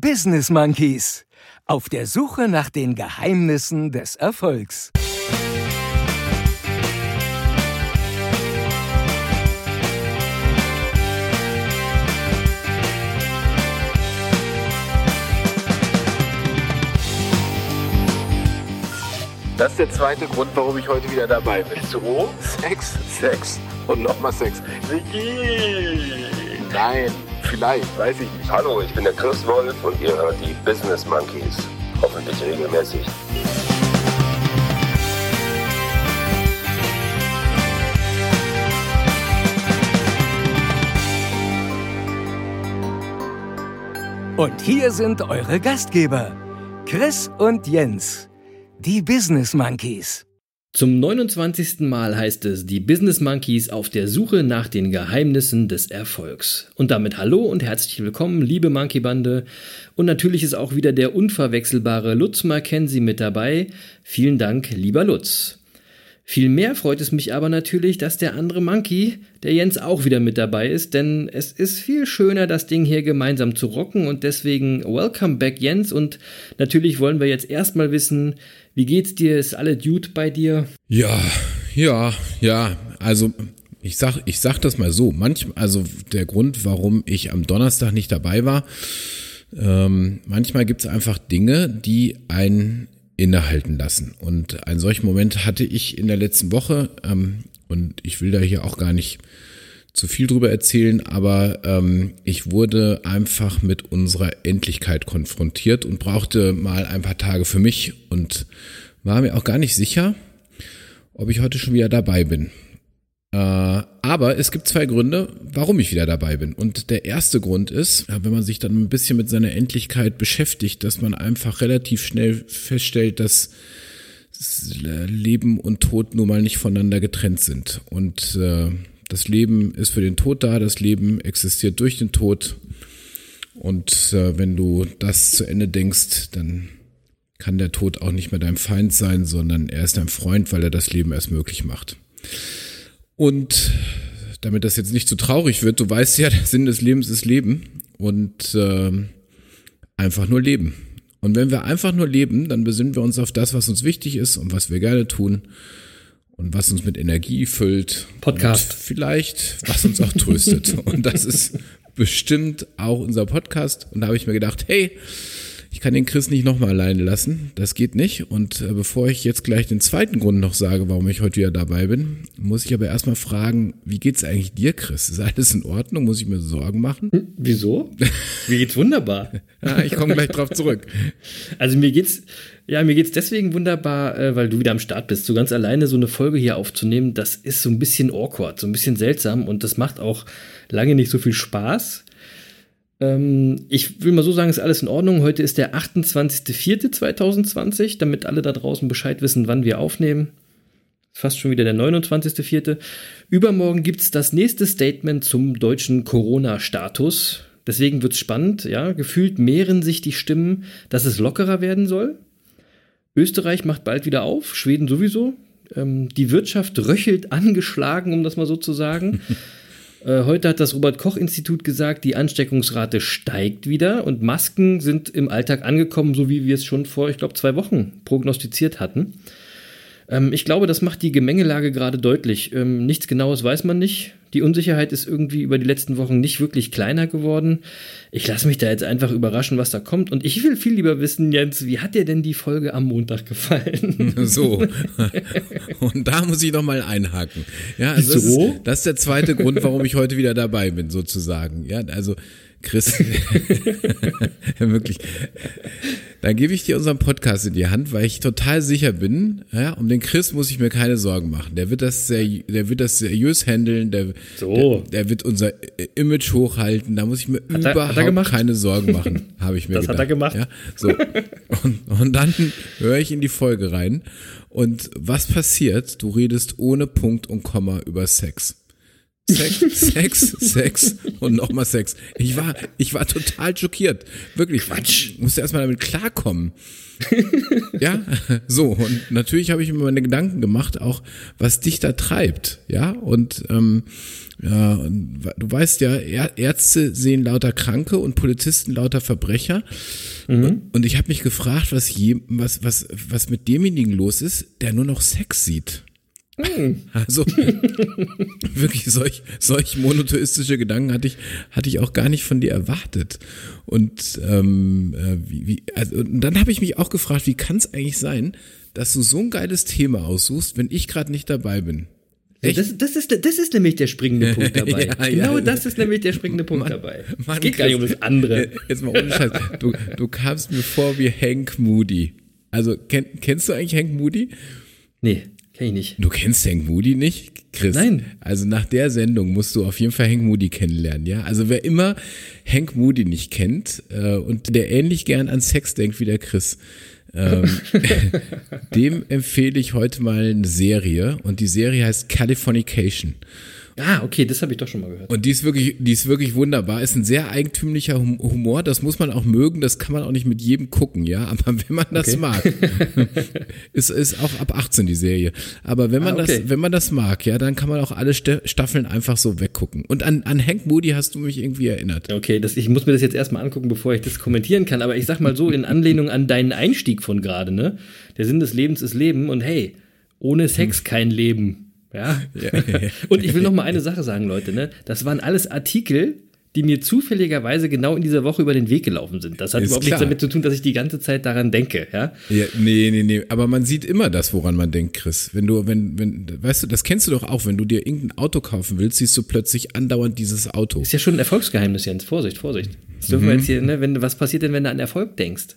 Business Monkeys. Auf der Suche nach den Geheimnissen des Erfolgs. Das ist der zweite Grund, warum ich heute wieder dabei bin. So, Sex, Sex und nochmal Sex. Nein, vielleicht, weiß ich nicht. Hallo, ich bin der Chris Wolf und ihr hört die Business Monkeys. Hoffentlich regelmäßig. Und hier sind eure Gastgeber, Chris und Jens, die Business Monkeys. Zum 29. Mal heißt es die Business Monkeys auf der Suche nach den Geheimnissen des Erfolgs. Und damit hallo und herzlich willkommen, liebe Monkey Bande. Und natürlich ist auch wieder der unverwechselbare Lutz Mackenzie mit dabei. Vielen Dank, lieber Lutz. Viel mehr freut es mich aber natürlich, dass der andere Monkey, der Jens, auch wieder mit dabei ist, denn es ist viel schöner, das Ding hier gemeinsam zu rocken und deswegen welcome back Jens und natürlich wollen wir jetzt erstmal wissen, wie geht's dir? Ist alle Dude bei dir? Ja, ja, ja, also ich sag, ich sag das mal so, manchmal, also der Grund, warum ich am Donnerstag nicht dabei war, ähm, manchmal gibt es einfach Dinge, die einen innehalten lassen. Und einen solchen Moment hatte ich in der letzten Woche. Ähm, und ich will da hier auch gar nicht zu viel drüber erzählen, aber ähm, ich wurde einfach mit unserer Endlichkeit konfrontiert und brauchte mal ein paar Tage für mich und war mir auch gar nicht sicher, ob ich heute schon wieder dabei bin. Äh, aber es gibt zwei Gründe, warum ich wieder dabei bin. Und der erste Grund ist, wenn man sich dann ein bisschen mit seiner Endlichkeit beschäftigt, dass man einfach relativ schnell feststellt, dass Leben und Tod nun mal nicht voneinander getrennt sind. Und äh, das Leben ist für den Tod da, das Leben existiert durch den Tod. Und äh, wenn du das zu Ende denkst, dann kann der Tod auch nicht mehr dein Feind sein, sondern er ist dein Freund, weil er das Leben erst möglich macht. Und damit das jetzt nicht zu traurig wird, du weißt ja, der Sinn des Lebens ist Leben und äh, einfach nur leben. Und wenn wir einfach nur leben, dann besinnen wir uns auf das, was uns wichtig ist und was wir gerne tun und was uns mit Energie füllt. Podcast. Vielleicht, was uns auch tröstet. und das ist bestimmt auch unser Podcast. Und da habe ich mir gedacht, hey, ich kann den Chris nicht nochmal alleine lassen. Das geht nicht. Und äh, bevor ich jetzt gleich den zweiten Grund noch sage, warum ich heute wieder dabei bin, muss ich aber erstmal fragen, wie geht's eigentlich dir, Chris? Ist alles in Ordnung? Muss ich mir Sorgen machen? Hm, wieso? Mir geht's wunderbar. ja, ich komme gleich drauf zurück. Also mir geht's, ja, mir geht's deswegen wunderbar, äh, weil du wieder am Start bist. So ganz alleine so eine Folge hier aufzunehmen, das ist so ein bisschen awkward, so ein bisschen seltsam und das macht auch lange nicht so viel Spaß. Ähm, ich will mal so sagen, ist alles in Ordnung. Heute ist der 28.04.2020, damit alle da draußen Bescheid wissen, wann wir aufnehmen. Fast schon wieder der 29.04. Übermorgen gibt es das nächste Statement zum deutschen Corona-Status. Deswegen wird es spannend, ja. Gefühlt mehren sich die Stimmen, dass es lockerer werden soll. Österreich macht bald wieder auf, Schweden sowieso. Ähm, die Wirtschaft röchelt angeschlagen, um das mal so zu sagen. Äh, heute hat das Robert-Koch-Institut gesagt, die Ansteckungsrate steigt wieder und Masken sind im Alltag angekommen, so wie wir es schon vor, ich glaube, zwei Wochen prognostiziert hatten. Ähm, ich glaube, das macht die Gemengelage gerade deutlich. Ähm, nichts Genaues weiß man nicht. Die Unsicherheit ist irgendwie über die letzten Wochen nicht wirklich kleiner geworden. Ich lasse mich da jetzt einfach überraschen, was da kommt. Und ich will viel lieber wissen, Jens, wie hat dir denn die Folge am Montag gefallen? So. Und da muss ich noch mal einhaken. Ja, also so? das, ist, das ist der zweite Grund, warum ich heute wieder dabei bin, sozusagen. Ja, also Chris, wirklich. Dann gebe ich dir unseren Podcast in die Hand, weil ich total sicher bin, ja, um den Chris muss ich mir keine Sorgen machen. Der wird das sehr, der wird das seriös handeln, der, so. der, der, wird unser Image hochhalten, da muss ich mir hat überhaupt er, keine Sorgen machen, habe ich mir das gedacht. Das hat er gemacht. Ja, so. Und, und dann höre ich in die Folge rein und was passiert? Du redest ohne Punkt und Komma über Sex. Sex, Sex, Sex und nochmal Sex. Ich war, ich war total schockiert. Wirklich. Quatsch. Musste erstmal damit klarkommen. ja, so. Und natürlich habe ich mir meine Gedanken gemacht, auch was dich da treibt. Ja, und ähm, ja, und du weißt ja, Ärzte sehen lauter Kranke und Polizisten lauter Verbrecher. Mhm. Und ich habe mich gefragt, was, je, was, was, was mit demjenigen los ist, der nur noch Sex sieht. Mhm. Also wirklich solch, solch monotheistische Gedanken hatte ich, hatte ich auch gar nicht von dir erwartet. Und, ähm, äh, wie, wie, also, und dann habe ich mich auch gefragt, wie kann es eigentlich sein, dass du so ein geiles Thema aussuchst, wenn ich gerade nicht dabei bin? Das, das, ist, das ist nämlich der springende Punkt dabei. ja, genau ja, das ist nämlich der springende Punkt Mann, dabei. Mann, es geht gar nicht um das andere. Jetzt mal ohne Scheiß. Du, du kamst mir vor wie Hank Moody. Also kenn, kennst du eigentlich Hank Moody? Nee. Kenn ich nicht. Du kennst Hank Moody nicht, Chris? Nein. Also nach der Sendung musst du auf jeden Fall Hank Moody kennenlernen, ja? Also wer immer Hank Moody nicht kennt äh, und der ähnlich gern an Sex denkt wie der Chris, ähm, dem empfehle ich heute mal eine Serie und die Serie heißt Californication. Ah, okay, das habe ich doch schon mal gehört. Und die ist wirklich, die ist wirklich wunderbar. Ist ein sehr eigentümlicher Humor. Das muss man auch mögen. Das kann man auch nicht mit jedem gucken, ja. Aber wenn man das okay. mag, ist ist auch ab 18 die Serie. Aber wenn man ah, okay. das, wenn man das mag, ja, dann kann man auch alle Staffeln einfach so weggucken. Und an, an Hank Moody hast du mich irgendwie erinnert. Okay, das, ich muss mir das jetzt erstmal angucken, bevor ich das kommentieren kann. Aber ich sag mal so in Anlehnung an deinen Einstieg von gerade, ne? Der Sinn des Lebens ist Leben und hey, ohne Sex hm. kein Leben. Ja. ja, ja. Und ich will noch mal eine Sache sagen, Leute. Ne? Das waren alles Artikel, die mir zufälligerweise genau in dieser Woche über den Weg gelaufen sind. Das hat ist überhaupt klar. nichts damit zu tun, dass ich die ganze Zeit daran denke, ja? ja? Nee, nee, nee. Aber man sieht immer das, woran man denkt, Chris. Wenn du, wenn, wenn, weißt du, das kennst du doch auch, wenn du dir irgendein Auto kaufen willst, siehst du plötzlich andauernd dieses Auto. Ist ja schon ein Erfolgsgeheimnis, Jens. Vorsicht, Vorsicht. Das dürfen mhm. wir jetzt hier, ne, wenn, was passiert denn, wenn du an Erfolg denkst?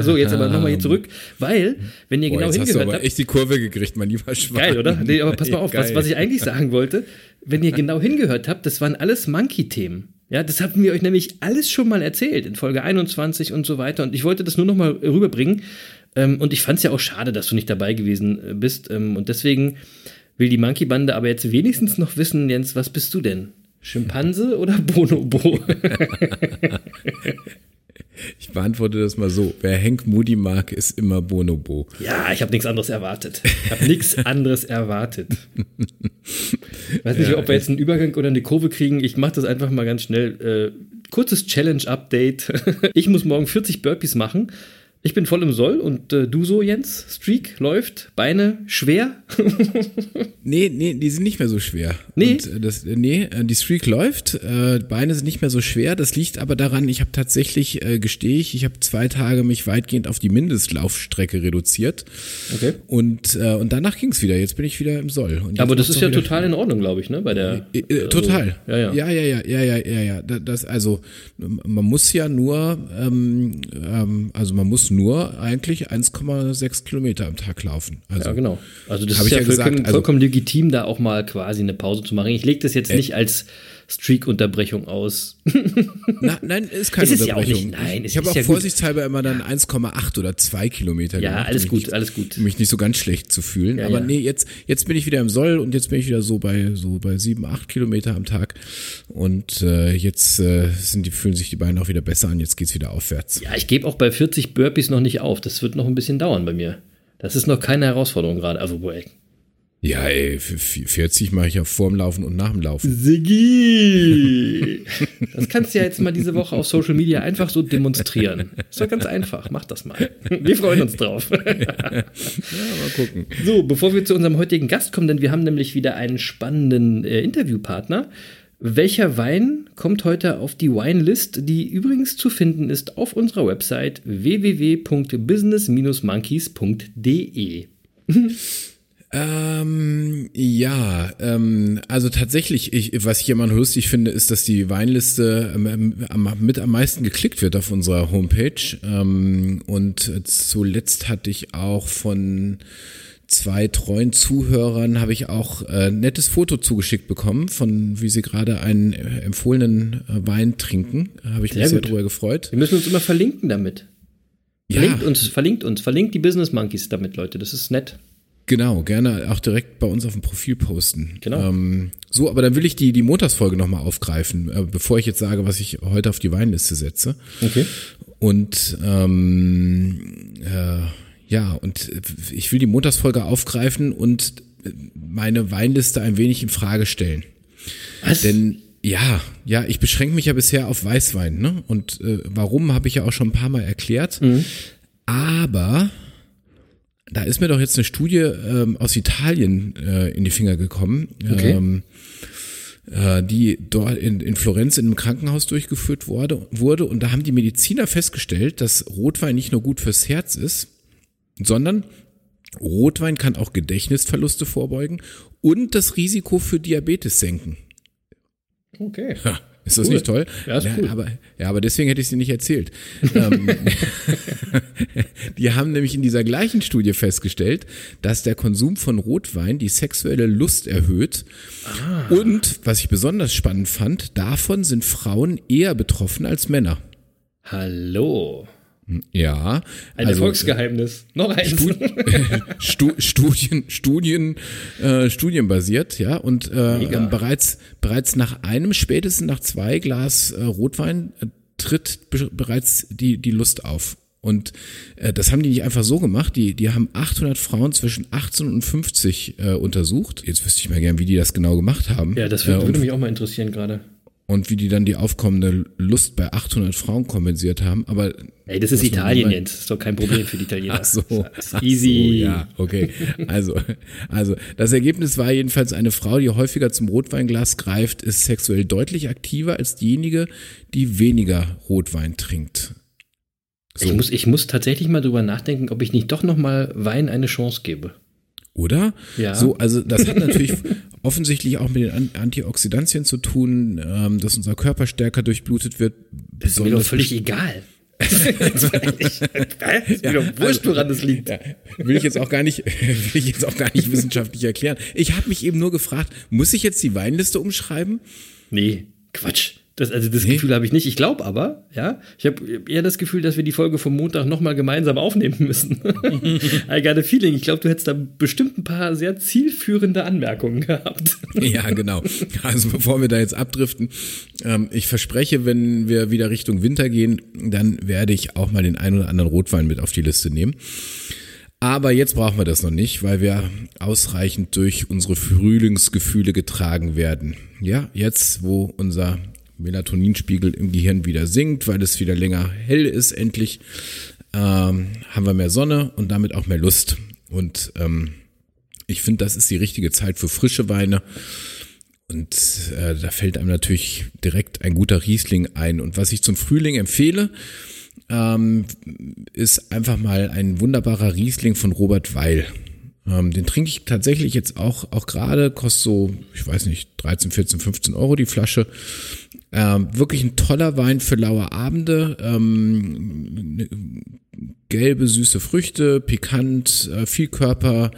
So, jetzt aber nochmal hier zurück, weil, wenn ihr Boah, genau jetzt hingehört hast du aber habt, echt die Kurve gekriegt, mein lieber Schwan. Geil, oder? Nee, aber pass mal auf, was, was ich eigentlich sagen wollte, wenn ihr genau hingehört habt, das waren alles Monkey-Themen. Ja, das hatten wir euch nämlich alles schon mal erzählt in Folge 21 und so weiter. Und ich wollte das nur noch mal rüberbringen. Ähm, und ich fand es ja auch schade, dass du nicht dabei gewesen äh, bist. Ähm, und deswegen will die Monkey-Bande aber jetzt wenigstens noch wissen, Jens, was bist du denn? Schimpanse oder Bonobo? Ich beantworte das mal so. Wer Hank Moody mag, ist immer Bonobo. Ja, ich habe nichts anderes erwartet. Ich habe nichts anderes erwartet. Weiß nicht, ja, ob wir jetzt einen Übergang oder eine Kurve kriegen. Ich mache das einfach mal ganz schnell. Äh, kurzes Challenge-Update. Ich muss morgen 40 Burpees machen. Ich bin voll im Soll und äh, du so, Jens? Streak läuft, Beine schwer? nee, nee, die sind nicht mehr so schwer. Nee. Und, äh, das, äh, nee, äh, die Streak läuft, äh, Beine sind nicht mehr so schwer. Das liegt aber daran, ich habe tatsächlich, äh, gestehe ich, ich habe zwei Tage mich weitgehend auf die Mindestlaufstrecke reduziert. Okay. Und, und danach ging es wieder. Jetzt bin ich wieder im Soll. aber das ist ja total in Ordnung, glaube ich, ne? Bei der. Äh, total. Also, ja, ja. Ja, ja, ja, ja, ja, ja, ja. Das, also, man muss ja nur, ähm, ähm, also man muss nur eigentlich 1,6 Kilometer am Tag laufen. Also, ja, genau. Also das ist ja, ja vollkommen, gesagt, also, vollkommen legitim, da auch mal quasi eine Pause zu machen. Ich lege das jetzt äh, nicht als Streak-Unterbrechung aus. Na, nein, ist keine ist Unterbrechung. Ja auch nicht, nein, ich habe auch ja vorsichtshalber immer dann 1,8 oder 2 Kilometer Ja, gemacht, alles gut, nicht, alles gut. Um mich nicht so ganz schlecht zu fühlen. Ja, Aber nee, jetzt, jetzt bin ich wieder im Soll und jetzt bin ich wieder so bei so bei 7, 8 Kilometer am Tag. Und äh, jetzt äh, sind die, fühlen sich die Beine auch wieder besser an, jetzt geht's wieder aufwärts. Ja, ich gebe auch bei 40 Burpees noch nicht auf. Das wird noch ein bisschen dauern bei mir. Das ist noch keine Herausforderung gerade. Also, ja, ey, für 40 mache ich ja vorm Laufen und nach dem Laufen. Siggi! Das kannst du ja jetzt mal diese Woche auf Social Media einfach so demonstrieren. Ist doch ganz einfach. Mach das mal. Wir freuen uns drauf. Ja, mal gucken. So, bevor wir zu unserem heutigen Gast kommen, denn wir haben nämlich wieder einen spannenden äh, Interviewpartner. Welcher Wein kommt heute auf die Winelist, die übrigens zu finden ist auf unserer Website www.business-monkeys.de? Ähm, ja, ähm, also tatsächlich, ich, was ich immer lustig finde, ist, dass die Weinliste ähm, am, mit am meisten geklickt wird auf unserer Homepage. Ähm, und zuletzt hatte ich auch von zwei treuen Zuhörern habe ich auch äh, nettes Foto zugeschickt bekommen, von wie sie gerade einen empfohlenen äh, Wein trinken. Habe ich sehr mich sehr drüber gefreut. Wir müssen uns immer verlinken damit. Verlinkt ja. uns, verlinkt uns, verlinkt die Business Monkeys damit, Leute. Das ist nett. Genau, gerne auch direkt bei uns auf dem Profil posten. Genau. Ähm, so, aber dann will ich die, die Montagsfolge nochmal aufgreifen, äh, bevor ich jetzt sage, was ich heute auf die Weinliste setze. Okay. Und ähm, äh, ja, und ich will die Montagsfolge aufgreifen und meine Weinliste ein wenig in Frage stellen. Was? Denn ja, ja, ich beschränke mich ja bisher auf Weißwein, ne? Und äh, warum habe ich ja auch schon ein paar Mal erklärt. Aber da ist mir doch jetzt eine Studie ähm, aus Italien äh, in die Finger gekommen, Okay. ähm, äh, die dort in, in Florenz in einem Krankenhaus durchgeführt wurde, wurde. Und da haben die Mediziner festgestellt, dass Rotwein nicht nur gut fürs Herz ist, sondern Rotwein kann auch Gedächtnisverluste vorbeugen und das Risiko für Diabetes senken. Okay. Ist das Cool. nicht toll? Ja, ist cool. aber, ja, aber deswegen hätte ich sie nicht erzählt. ähm, die haben nämlich in dieser gleichen Studie festgestellt, dass der Konsum von Rotwein die sexuelle Lust erhöht. Ah. Und, was ich besonders spannend fand, davon sind Frauen eher betroffen als Männer. Hallo. Ja. Ein also, Erfolgsgeheimnis. Noch eins. Stu Studien, Studien, äh, studienbasiert, ja, und äh, ähm, bereits bereits nach einem, spätestens nach zwei Glas äh, Rotwein äh, tritt be bereits die die Lust auf. Und äh, das haben die nicht einfach so gemacht. Die die haben 800 Frauen zwischen 18 und 50 äh, untersucht. Jetzt wüsste ich mal gern, wie die das genau gemacht haben. Ja, das äh, würde, würde mich auch mal interessieren gerade. Und wie die dann die aufkommende Lust bei 800 Frauen kompensiert haben. Aber Ey, das ist Italien jetzt. Das ist doch kein Problem für die Italiener. Ach so, ach easy. So, ja, okay. Also, also das Ergebnis war jedenfalls eine Frau, die häufiger zum Rotweinglas greift, ist sexuell deutlich aktiver als diejenige, die weniger Rotwein trinkt. So, Ich, muss, ich muss tatsächlich mal drüber nachdenken, ob ich nicht doch noch mal Wein eine Chance gebe. Oder? Ja. So, also das hat natürlich offensichtlich auch mit den An- Antioxidantien zu tun, ähm, dass unser Körper stärker durchblutet wird. Das ist mir doch völlig egal. ist mir doch wurscht, woran das liegt. Ja, will ich jetzt auch gar nicht, will ich jetzt auch gar nicht wissenschaftlich erklären. Ich habe mich eben nur gefragt, muss ich jetzt die Weinliste umschreiben? Nee, Quatsch. Das, also das Nee? Gefühl habe ich nicht. Ich glaube aber, ja, ich habe eher das Gefühl, dass wir die Folge vom Montag nochmal gemeinsam aufnehmen müssen. I got a feeling. Ich glaube, du hättest da bestimmt ein paar sehr zielführende Anmerkungen gehabt. Ja, genau. Also bevor wir da jetzt abdriften, ähm, ich verspreche, wenn wir wieder Richtung Winter gehen, dann werde ich auch mal den ein oder anderen Rotwein mit auf die Liste nehmen. Aber jetzt brauchen wir das noch nicht, weil wir ausreichend durch unsere Frühlingsgefühle getragen werden. Ja, jetzt, wo unser Melatoninspiegel im Gehirn wieder sinkt, weil es wieder länger hell ist, endlich, ähm, haben wir mehr Sonne und damit auch mehr Lust. Und ähm, ich finde, das ist die richtige Zeit für frische Weine. Und äh, da fällt einem natürlich direkt ein guter Riesling ein. Und was ich zum Frühling empfehle, ähm, ist einfach mal ein wunderbarer Riesling von Robert Weil. Ähm, den trinke ich tatsächlich jetzt auch, auch gerade, kostet so, ich weiß nicht, 13, 14, 15 Euro die Flasche. Ähm, wirklich ein toller Wein für laue Abende. Ähm, ne- gelbe, süße Früchte, pikant, äh, viel Körper,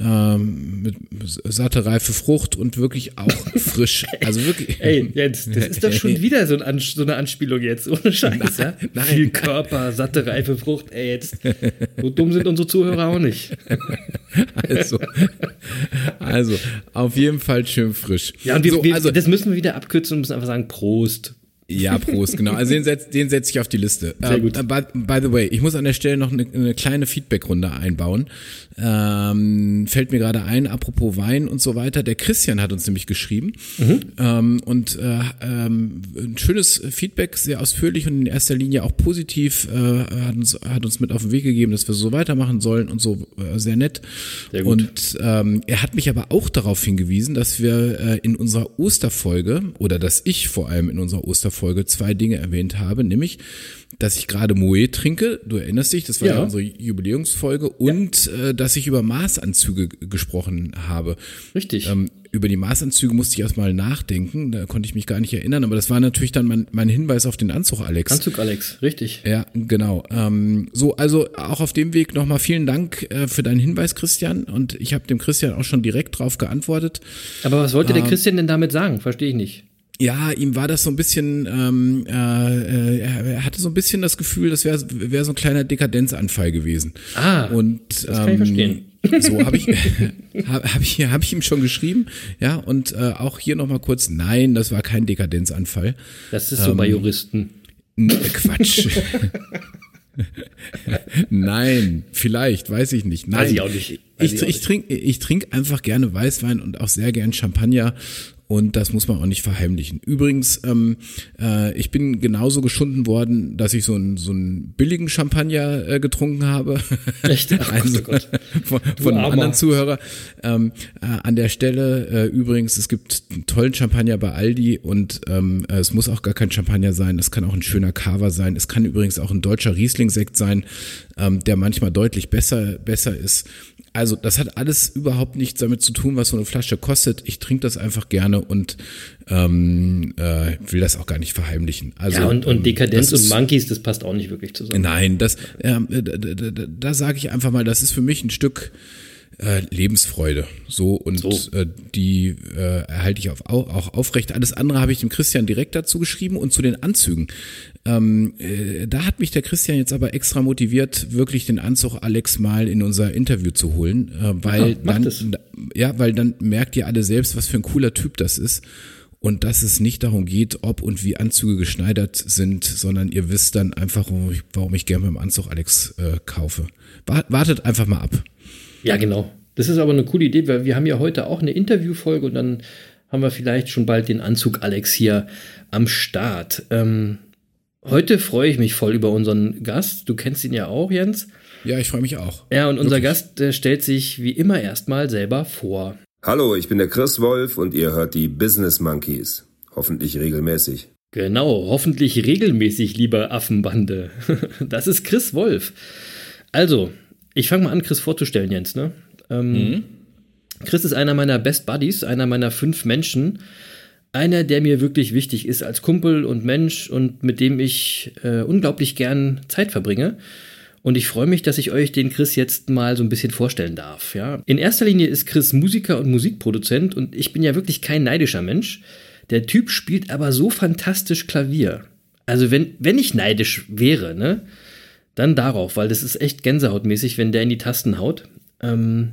ähm, mit satte, reife Frucht und wirklich auch frisch. Also wirklich. Ey, Jens, das ist doch schon wieder so, ein so eine Anspielung jetzt, ohne Scheiß, ja? nein, Viel nein. Körper, satte, reife Frucht, ey, jetzt. So dumm sind unsere Zuhörer auch nicht. Also, also auf jeden Fall schön frisch. Ja, und wir, so, wir, also, das müssen wir wieder abkürzen und müssen einfach sagen, Prost. Ja, Prost, genau. Also den setze den setz ich auf die Liste. Sehr gut. Ähm, by, by the way, ich muss an der Stelle noch eine, eine kleine Feedbackrunde einbauen. Ähm, fällt mir gerade ein, apropos Wein und so weiter. Der Christian hat uns nämlich geschrieben Mhm. ähm, und äh, ähm, ein schönes Feedback, sehr ausführlich und in erster Linie auch positiv, äh, hat, uns, hat uns mit auf den Weg gegeben, dass wir so weitermachen sollen und so äh, sehr nett. Sehr gut. Und ähm, er hat mich aber auch darauf hingewiesen, dass wir äh, in unserer Osterfolge oder dass ich vor allem in unserer Osterfolge zwei Dinge erwähnt habe, nämlich, dass ich gerade Moe trinke, du erinnerst dich, das war ja, Ja. unsere Jubiläumsfolge, und äh, dass ich über Maßanzüge gesprochen habe. Richtig. Ähm, über die Maßanzüge musste ich erstmal nachdenken, da konnte ich mich gar nicht erinnern, aber das war natürlich dann mein, mein Hinweis auf den Anzug, Alex. Anzug, Alex, richtig. Ja, genau. Ähm, so, also auch auf dem Weg nochmal vielen Dank äh, für deinen Hinweis, Christian. Und ich habe dem Christian auch schon direkt drauf geantwortet. Aber was wollte Ähm. der Christian denn damit sagen? Verstehe ich nicht. Ja, ihm war das so ein bisschen, ähm, äh, er hatte so ein bisschen das Gefühl, das wäre wär so ein kleiner Dekadenzanfall gewesen. Ah, und, das kann ich ähm, verstehen. So habe ich, hab, hab ich, hab ich ihm schon geschrieben. Ja, und äh, auch hier nochmal kurz, nein, das war kein Dekadenzanfall. Das ist so bei Juristen. N- Quatsch. Nein, vielleicht, weiß ich nicht. Nein. Weiß ich auch nicht. Weiß Ich, ich ich trinke ich trink einfach gerne Weißwein und auch sehr gern Champagner. Und das muss man auch nicht verheimlichen. Übrigens, ähm, äh, ich bin genauso geschunden worden, dass ich so einen so einen billigen Champagner äh, getrunken habe. Echt? Ach Gott, also, oh Gott. von, von einem anderen Zuhörer. Ähm, äh, an der Stelle äh, übrigens, es gibt einen tollen Champagner bei Aldi und ähm, äh, es muss auch gar kein Champagner sein. Es kann auch ein schöner Cava sein. Es kann übrigens auch ein deutscher Riesling-Sekt sein, ähm, der manchmal deutlich besser, besser ist. Also das hat alles überhaupt nichts damit zu tun, was so eine Flasche kostet. Ich trinke das einfach gerne und ähm, äh, will das auch gar nicht verheimlichen. Also, Ja, und, und ähm, Dekadenz das und ist- Monkeys, das passt auch nicht wirklich zusammen. Nein, das, ähm, da, da, da, da sage ich einfach mal, das ist für mich ein Stück äh, Lebensfreude. So und So. Äh, die äh, erhalte ich auf, au- auch aufrecht. Alles andere habe ich dem Christian direkt dazu geschrieben und zu den Anzügen. Ähm, äh, da hat mich der Christian jetzt aber extra motiviert, wirklich den Anzug Alex mal in unser Interview zu holen, äh, weil Ja, mach dann, das. ja, weil dann merkt ihr alle selbst, was für ein cooler Typ das ist. Und dass es nicht darum geht, ob und wie Anzüge geschneidert sind, sondern ihr wisst dann einfach, warum ich, warum ich gerne beim Anzug Alex äh, kaufe. Wa- Wartet einfach mal ab. Ja, genau. Das ist aber eine coole Idee, weil wir haben ja heute auch eine Interviewfolge und dann haben wir vielleicht schon bald den Anzug Alex hier am Start. Ähm, heute freue ich mich voll über unseren Gast. Du kennst ihn ja auch, Jens. Ja, ich freue mich auch. Ja, und unser Wirklich. Gast äh, stellt sich wie immer erstmal selber vor. Hallo, ich bin der Chris Wolf und ihr hört die Business Monkeys. Hoffentlich regelmäßig. Genau, hoffentlich regelmäßig, liebe Affenbande. Das ist Chris Wolf. Also, ich fange mal an, Chris vorzustellen, Jens. Ne? Ähm, Chris ist einer meiner Best Buddies, einer meiner fünf Menschen. Einer, der mir wirklich wichtig ist als Kumpel und Mensch und mit dem ich äh, unglaublich gern Zeit verbringe. Und ich freue mich, dass ich euch den Chris jetzt mal so ein bisschen vorstellen darf. Ja? In erster Linie ist Chris Musiker und Musikproduzent und ich bin ja wirklich kein neidischer Mensch. Der Typ spielt aber so fantastisch Klavier. Also wenn, wenn ich neidisch wäre, ne, dann darauf, weil das ist echt gänsehautmäßig, wenn der in die Tasten haut. Ähm,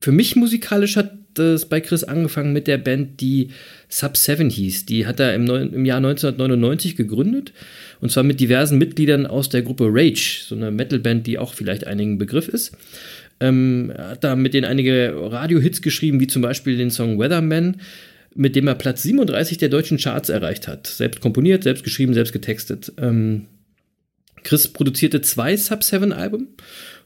für mich musikalisch hat es bei Chris angefangen mit der Band, die Sub 7 hieß. Die hat er im, neun- im Jahr 1999 gegründet. Und zwar mit diversen Mitgliedern aus der Gruppe Rage, so eine Metalband, die auch vielleicht einigen Begriff ist. Ähm, er hat da mit denen einige Radio-Hits geschrieben, wie zum Beispiel den Song Weatherman, mit dem er Platz 37 der deutschen Charts erreicht hat. Selbst komponiert, selbst geschrieben, selbst getextet. Ähm, Chris produzierte zwei Sub-7-Alben,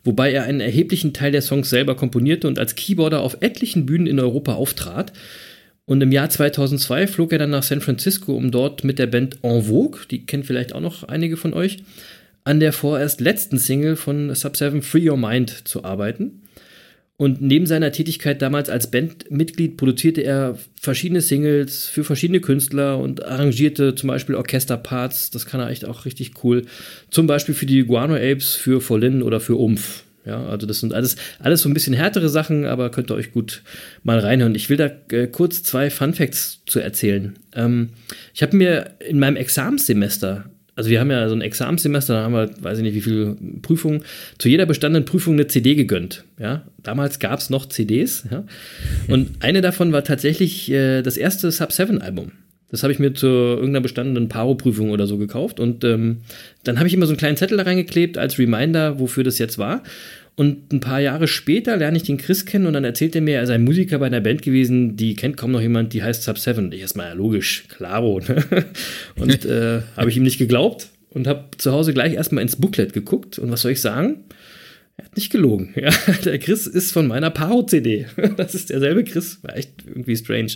wobei er einen erheblichen Teil der Songs selber komponierte und als Keyboarder auf etlichen Bühnen in Europa auftrat. Und im Jahr 2002 flog er dann nach San Francisco, um dort mit der Band En Vogue, die kennt vielleicht auch noch einige von euch, an der vorerst letzten Single von Sub7 Free Your Mind zu arbeiten. Und neben seiner Tätigkeit damals als Bandmitglied produzierte er verschiedene Singles für verschiedene Künstler und arrangierte zum Beispiel Orchesterparts. Das kann er echt auch richtig cool. Zum Beispiel für die Guano Apes, für Volin oder für Umf. Ja, also das sind alles, alles so ein bisschen härtere Sachen, aber könnt ihr euch gut mal reinhören. Ich will da äh, kurz zwei Fun Facts zu erzählen. Ähm, ich habe mir in meinem Examenssemester also wir haben ja so ein Examenssemester, da haben wir, weiß ich nicht, wie viele Prüfungen, zu jeder bestandenen Prüfung eine CD gegönnt. Ja, damals gab es noch CDs. Ja? Und eine davon war tatsächlich äh, das erste Sub 7 Album. Das habe ich mir zu irgendeiner bestandenen Paro-Prüfung oder so gekauft. Und ähm, dann habe ich immer so einen kleinen Zettel da reingeklebt als Reminder, wofür das jetzt war. Und ein paar Jahre später lerne ich den Chris kennen und dann erzählt er mir, er sei ein Musiker bei einer Band gewesen, die kennt kaum noch jemand, die heißt Sub 7. Ich erstmal, ja, logisch, klaro. Ne? Und äh, habe ich ihm nicht geglaubt und habe zu Hause gleich erstmal ins Booklet geguckt. Und was soll ich sagen? Nicht gelogen. Ja, der Chris ist von meiner Paro-CD. Das ist derselbe Chris. War echt irgendwie strange.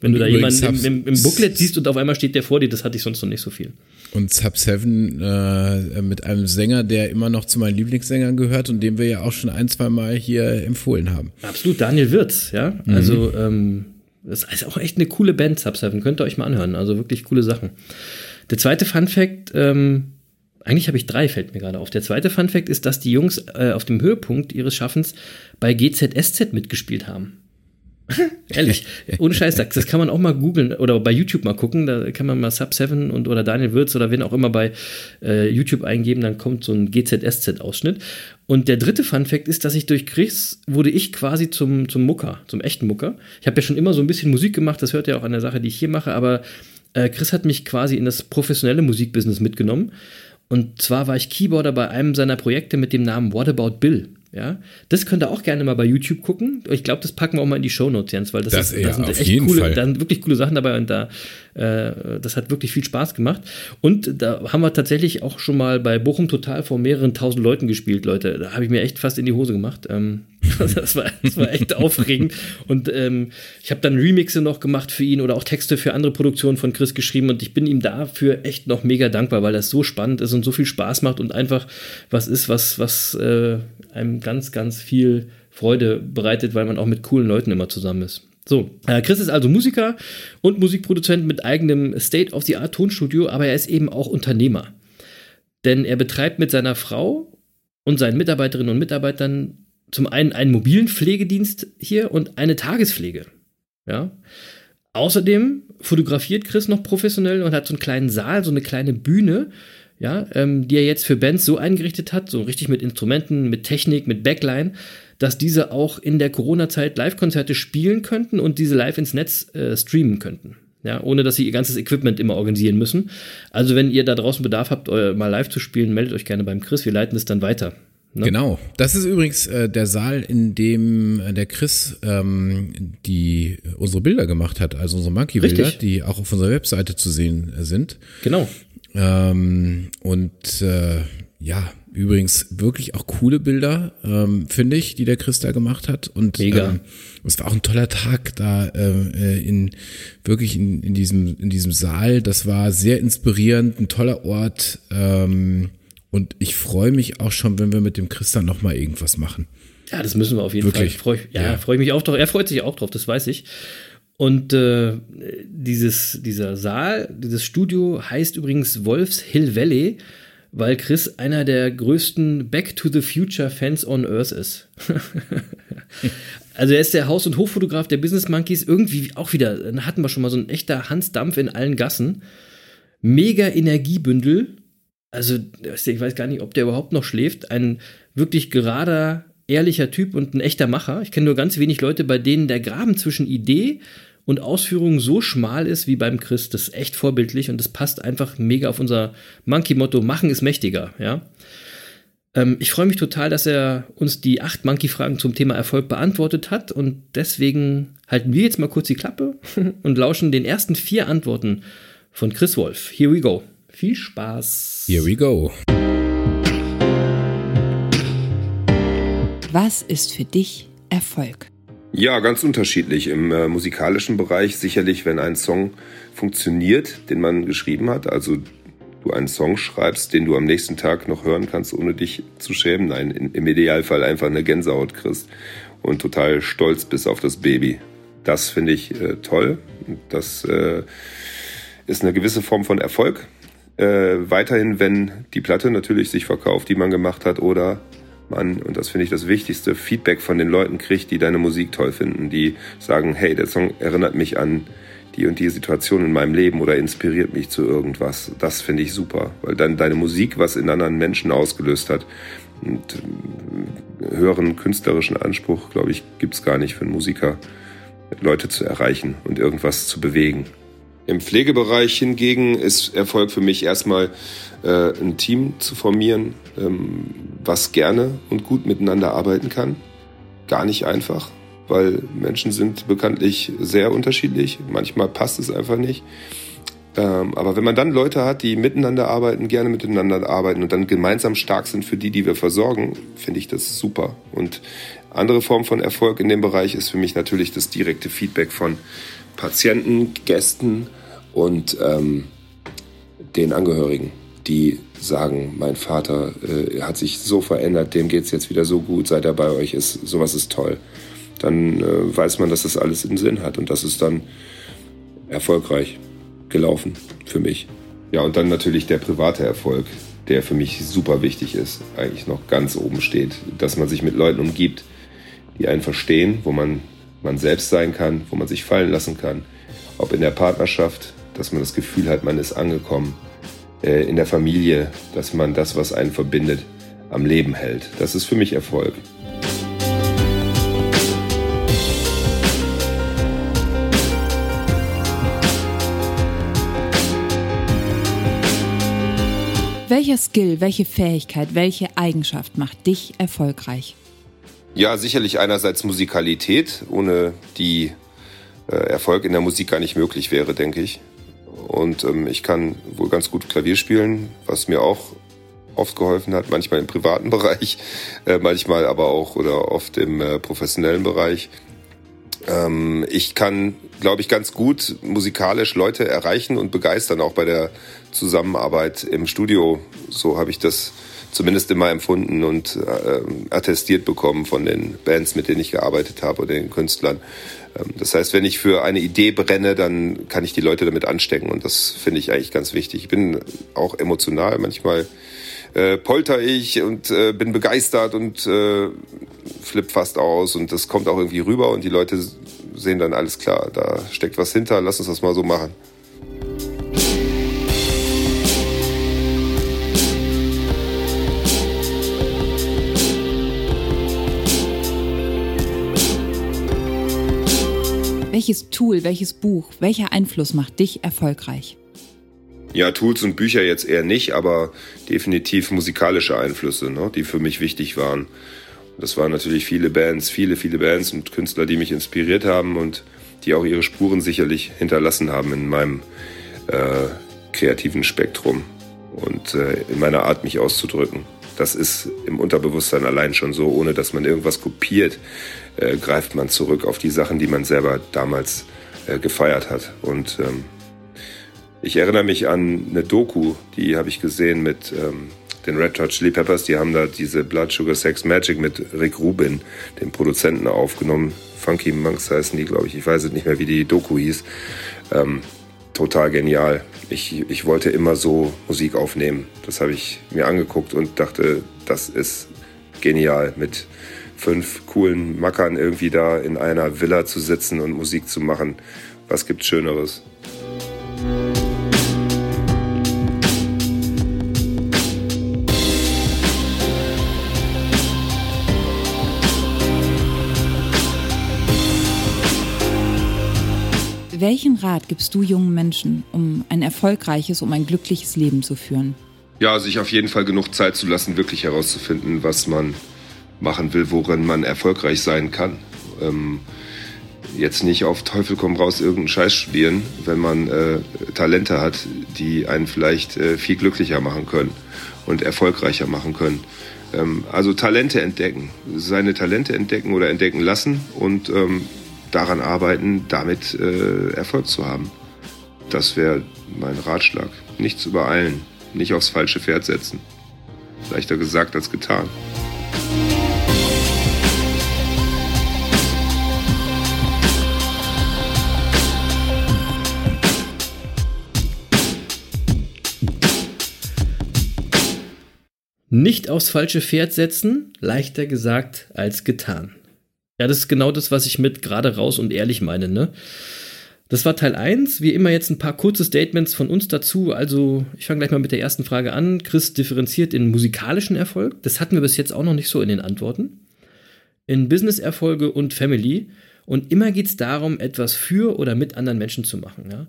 Wenn Und du da jemanden im, im, im Booklet siehst und auf einmal steht der vor dir, das hatte ich sonst noch nicht so viel. Und Sub 7 äh, mit einem Sänger, der immer noch zu meinen Lieblingssängern gehört und den wir ja auch schon ein, zwei Mal hier empfohlen haben. Absolut, Daniel Wirz, ja. Also, ähm, das ist auch echt eine coole Band, Sub 7. Könnt ihr euch mal anhören. Also wirklich coole Sachen. Der zweite Fun Fact, ähm, eigentlich habe ich drei, fällt mir gerade auf. Der zweite Fun Fact ist, dass die Jungs äh, auf dem Höhepunkt ihres Schaffens bei GZSZ mitgespielt haben. Ehrlich, ohne Scheiß, das kann man auch mal googeln oder bei YouTube mal gucken. Da kann man mal Sub 7 und oder Daniel Würz oder wen auch immer bei äh, YouTube eingeben, dann kommt so ein GZSZ-Ausschnitt. Und der dritte Fun Fact ist, dass ich durch Chris wurde ich quasi zum, zum Mucker, zum echten Mucker. Ich habe ja schon immer so ein bisschen Musik gemacht, das hört ihr auch an der Sache, die ich hier mache, aber äh, Chris hat mich quasi in das professionelle Musikbusiness mitgenommen. Und zwar war ich Keyboarder bei einem seiner Projekte mit dem Namen What About Bill. Ja, das könnt ihr auch gerne mal bei YouTube gucken. Ich glaube, das packen wir auch mal in die Show Notes, Jens, weil das, Das ist, da sind echt coole, Fall. da sind wirklich coole Sachen dabei und da, äh, das hat wirklich viel Spaß gemacht. Und da haben wir tatsächlich auch schon mal bei Bochum Total vor mehreren tausend Leuten gespielt, Leute. Da habe ich mir echt fast in die Hose gemacht. Ähm, das, war, das war echt aufregend. Und ähm, ich habe dann Remixe noch gemacht für ihn oder auch Texte für andere Produktionen von Chris geschrieben und ich bin ihm dafür echt noch mega dankbar, weil das so spannend ist und so viel Spaß macht und einfach was ist, was, was äh, einem ganz, ganz viel Freude bereitet, weil man auch mit coolen Leuten immer zusammen ist. So, äh, Chris ist also Musiker und Musikproduzent mit eigenem State-of-the-Art-Tonstudio, aber er ist eben auch Unternehmer. Denn er betreibt mit seiner Frau und seinen Mitarbeiterinnen und Mitarbeitern zum einen einen mobilen Pflegedienst hier und eine Tagespflege. Ja. Außerdem fotografiert Chris noch professionell und hat so einen kleinen Saal, so eine kleine Bühne, ja, ähm, die er jetzt für Bands so eingerichtet hat, so richtig mit Instrumenten, mit Technik, mit Backline, dass diese auch in der Corona-Zeit Live-Konzerte spielen könnten und diese live ins Netz äh, streamen könnten. Ja, ohne dass sie ihr ganzes Equipment immer organisieren müssen. Also, wenn ihr da draußen Bedarf habt, euer, mal live zu spielen, meldet euch gerne beim Chris. Wir leiten es dann weiter. Ne? Genau. Das ist übrigens äh, der Saal, in dem äh, der Chris ähm, die unsere Bilder gemacht hat, also unsere Monkey-Bilder, die auch auf unserer Webseite zu sehen äh, sind. Genau. Ähm, und äh, ja, übrigens wirklich auch coole Bilder, ähm, finde ich, die der Chris da gemacht hat. Und Mega. Ähm, es war auch ein toller Tag da äh, in wirklich in, in diesem in diesem Saal. Das war sehr inspirierend, ein toller Ort. Ähm, und ich freue mich auch schon, wenn wir mit dem Chris dann noch mal irgendwas machen. Ja, das müssen wir auf jeden Wirklich? Fall. Freu, ja, Ja. freue ich mich auch drauf. Er freut sich auch drauf, das weiß ich. Und äh, dieses, dieser Saal, dieses Studio heißt übrigens Wolfs Hill Valley, weil Chris einer der größten Back to the Future Fans on Earth ist. also er ist der Haus- und Hochfotograf der Business Monkeys. Irgendwie auch wieder, hatten wir schon mal so ein echter Hans Dampf in allen Gassen. Mega Energiebündel. Also ich weiß gar nicht, ob der überhaupt noch schläft. Ein wirklich gerader, ehrlicher Typ und ein echter Macher. Ich kenne nur ganz wenig Leute, bei denen der Graben zwischen Idee und Ausführung so schmal ist wie beim Chris. Das ist echt vorbildlich und das passt einfach mega auf unser Monkey-Motto, machen ist mächtiger, ja. Ähm, ich freue mich total, dass er uns die acht Monkey-Fragen zum Thema Erfolg beantwortet hat und deswegen halten wir jetzt mal kurz die Klappe und lauschen den ersten vier Antworten von Chris Wolf. Here we go. Viel Spaß. Here we go. Was ist für dich Erfolg? Ja, ganz unterschiedlich. Im äh, musikalischen Bereich sicherlich, wenn ein Song funktioniert, den man geschrieben hat, also du einen Song schreibst, den du am nächsten Tag noch hören kannst, ohne dich zu schämen. Nein, in, im Idealfall einfach eine Gänsehaut kriegst und total stolz bist auf das Baby. Das finde ich äh, toll. Das äh, ist eine gewisse Form von Erfolg. Äh, weiterhin, wenn die Platte natürlich sich verkauft, die man gemacht hat, oder man, und das finde ich das Wichtigste, Feedback von den Leuten kriegt, die deine Musik toll finden, die sagen, hey, der Song erinnert mich an die und die Situation in meinem Leben oder inspiriert mich zu irgendwas. Das finde ich super, weil dann deine Musik was in anderen Menschen ausgelöst hat. Und äh, höheren künstlerischen Anspruch, glaube ich, gibt es gar nicht für einen Musiker, Leute zu erreichen und irgendwas zu bewegen. Im Pflegebereich hingegen ist Erfolg für mich erstmal äh, ein Team zu formieren, ähm, was gerne und gut miteinander arbeiten kann. Gar nicht einfach, weil Menschen sind bekanntlich sehr unterschiedlich. Manchmal passt es einfach nicht. Ähm, aber wenn man dann Leute hat, die miteinander arbeiten, gerne miteinander arbeiten und dann gemeinsam stark sind für die, die wir versorgen, finde ich das super. Und andere Form von Erfolg in dem Bereich ist für mich natürlich das direkte Feedback von Patienten, Gästen und ähm, den Angehörigen, die sagen, mein Vater äh, hat sich so verändert, dem geht's jetzt wieder so gut, seit er bei euch ist, sowas ist toll. Dann äh, weiß man, dass das alles einen Sinn hat und das ist dann erfolgreich gelaufen für mich. Ja, und dann natürlich der private Erfolg, der für mich super wichtig ist, eigentlich noch ganz oben steht, dass man sich mit Leuten umgibt, die einen verstehen, wo man man selbst sein kann, wo man sich fallen lassen kann. Ob in der Partnerschaft, dass man das Gefühl hat, man ist angekommen. Äh, in der Familie, dass man das, was einen verbindet, am Leben hält. Das ist für mich Erfolg. Welcher Skill, welche Fähigkeit, welche Eigenschaft macht dich erfolgreich? Ja, sicherlich einerseits Musikalität, ohne die äh, Erfolg in der Musik gar nicht möglich wäre, denke ich. Und ähm, ich kann wohl ganz gut Klavier spielen, was mir auch oft geholfen hat, manchmal im privaten Bereich, äh, manchmal aber auch oder oft im äh, professionellen Bereich. Ähm, ich kann, glaube ich, ganz gut musikalisch Leute erreichen und begeistern, auch bei der Zusammenarbeit im Studio. So habe ich das zumindest immer empfunden und äh, attestiert bekommen von den Bands, mit denen ich gearbeitet habe oder den Künstlern. Ähm, das heißt, wenn ich für eine Idee brenne, dann kann ich die Leute damit anstecken und das finde ich eigentlich ganz wichtig. Ich bin auch emotional, manchmal äh, polter ich und äh, bin begeistert und äh, flipp fast aus und das kommt auch irgendwie rüber und die Leute sehen dann alles klar, da steckt was hinter, lass uns das mal so machen. Welches Tool, welches Buch, welcher Einfluss macht dich erfolgreich? Ja, Tools und Bücher jetzt eher nicht, aber definitiv musikalische Einflüsse, ne, die für mich wichtig waren. Das waren natürlich viele Bands, viele, viele Bands und Künstler, die mich inspiriert haben und die auch ihre Spuren sicherlich hinterlassen haben in meinem äh, kreativen Spektrum und äh, in meiner Art, mich auszudrücken. Das ist im Unterbewusstsein allein schon so, ohne dass man irgendwas kopiert, äh, greift man zurück auf die Sachen, die man selber damals äh, gefeiert hat. Und ähm, ich erinnere mich an eine Doku, die habe ich gesehen mit ähm, den Red Hot Chili Peppers. Die haben da diese Blood Sugar Sex Magic mit Rick Rubin, dem Produzenten, aufgenommen. Funky Monks heißen die, glaube ich. Ich weiß nicht mehr, wie die Doku hieß. Ähm, total genial. Ich, ich wollte immer so Musik aufnehmen. Das habe ich mir angeguckt und dachte, das ist genial, mit fünf coolen Mackern irgendwie da in einer Villa zu sitzen und Musik zu machen. Was gibt's Schöneres? Welchen Rat gibst du jungen Menschen, um ein erfolgreiches, um ein glückliches Leben zu führen? Ja, sich auf jeden Fall genug Zeit zu lassen, wirklich herauszufinden, was man machen will, worin man erfolgreich sein kann. Ähm, jetzt nicht auf Teufel komm raus irgendeinen Scheiß studieren, wenn man äh, Talente hat, die einen vielleicht äh, viel glücklicher machen können und erfolgreicher machen können. Ähm, also Talente entdecken, seine Talente entdecken oder entdecken lassen und ähm, daran arbeiten, damit äh, Erfolg zu haben. Das wäre mein Ratschlag. Nichts übereilen, nicht aufs falsche Pferd setzen. Leichter gesagt als getan. Nicht aufs falsche Pferd setzen, leichter gesagt als getan. Ja, das ist genau das, was ich mit gerade raus und ehrlich meine, ne? Das war Teil 1. Wie immer jetzt ein paar kurze Statements von uns dazu. Also, ich fange gleich mal mit der ersten Frage an. Chris differenziert in musikalischen Erfolg. Das hatten wir bis jetzt auch noch nicht so in den Antworten. In Business-Erfolge und Family. Und immer geht es darum, etwas für oder mit anderen Menschen zu machen. Ja?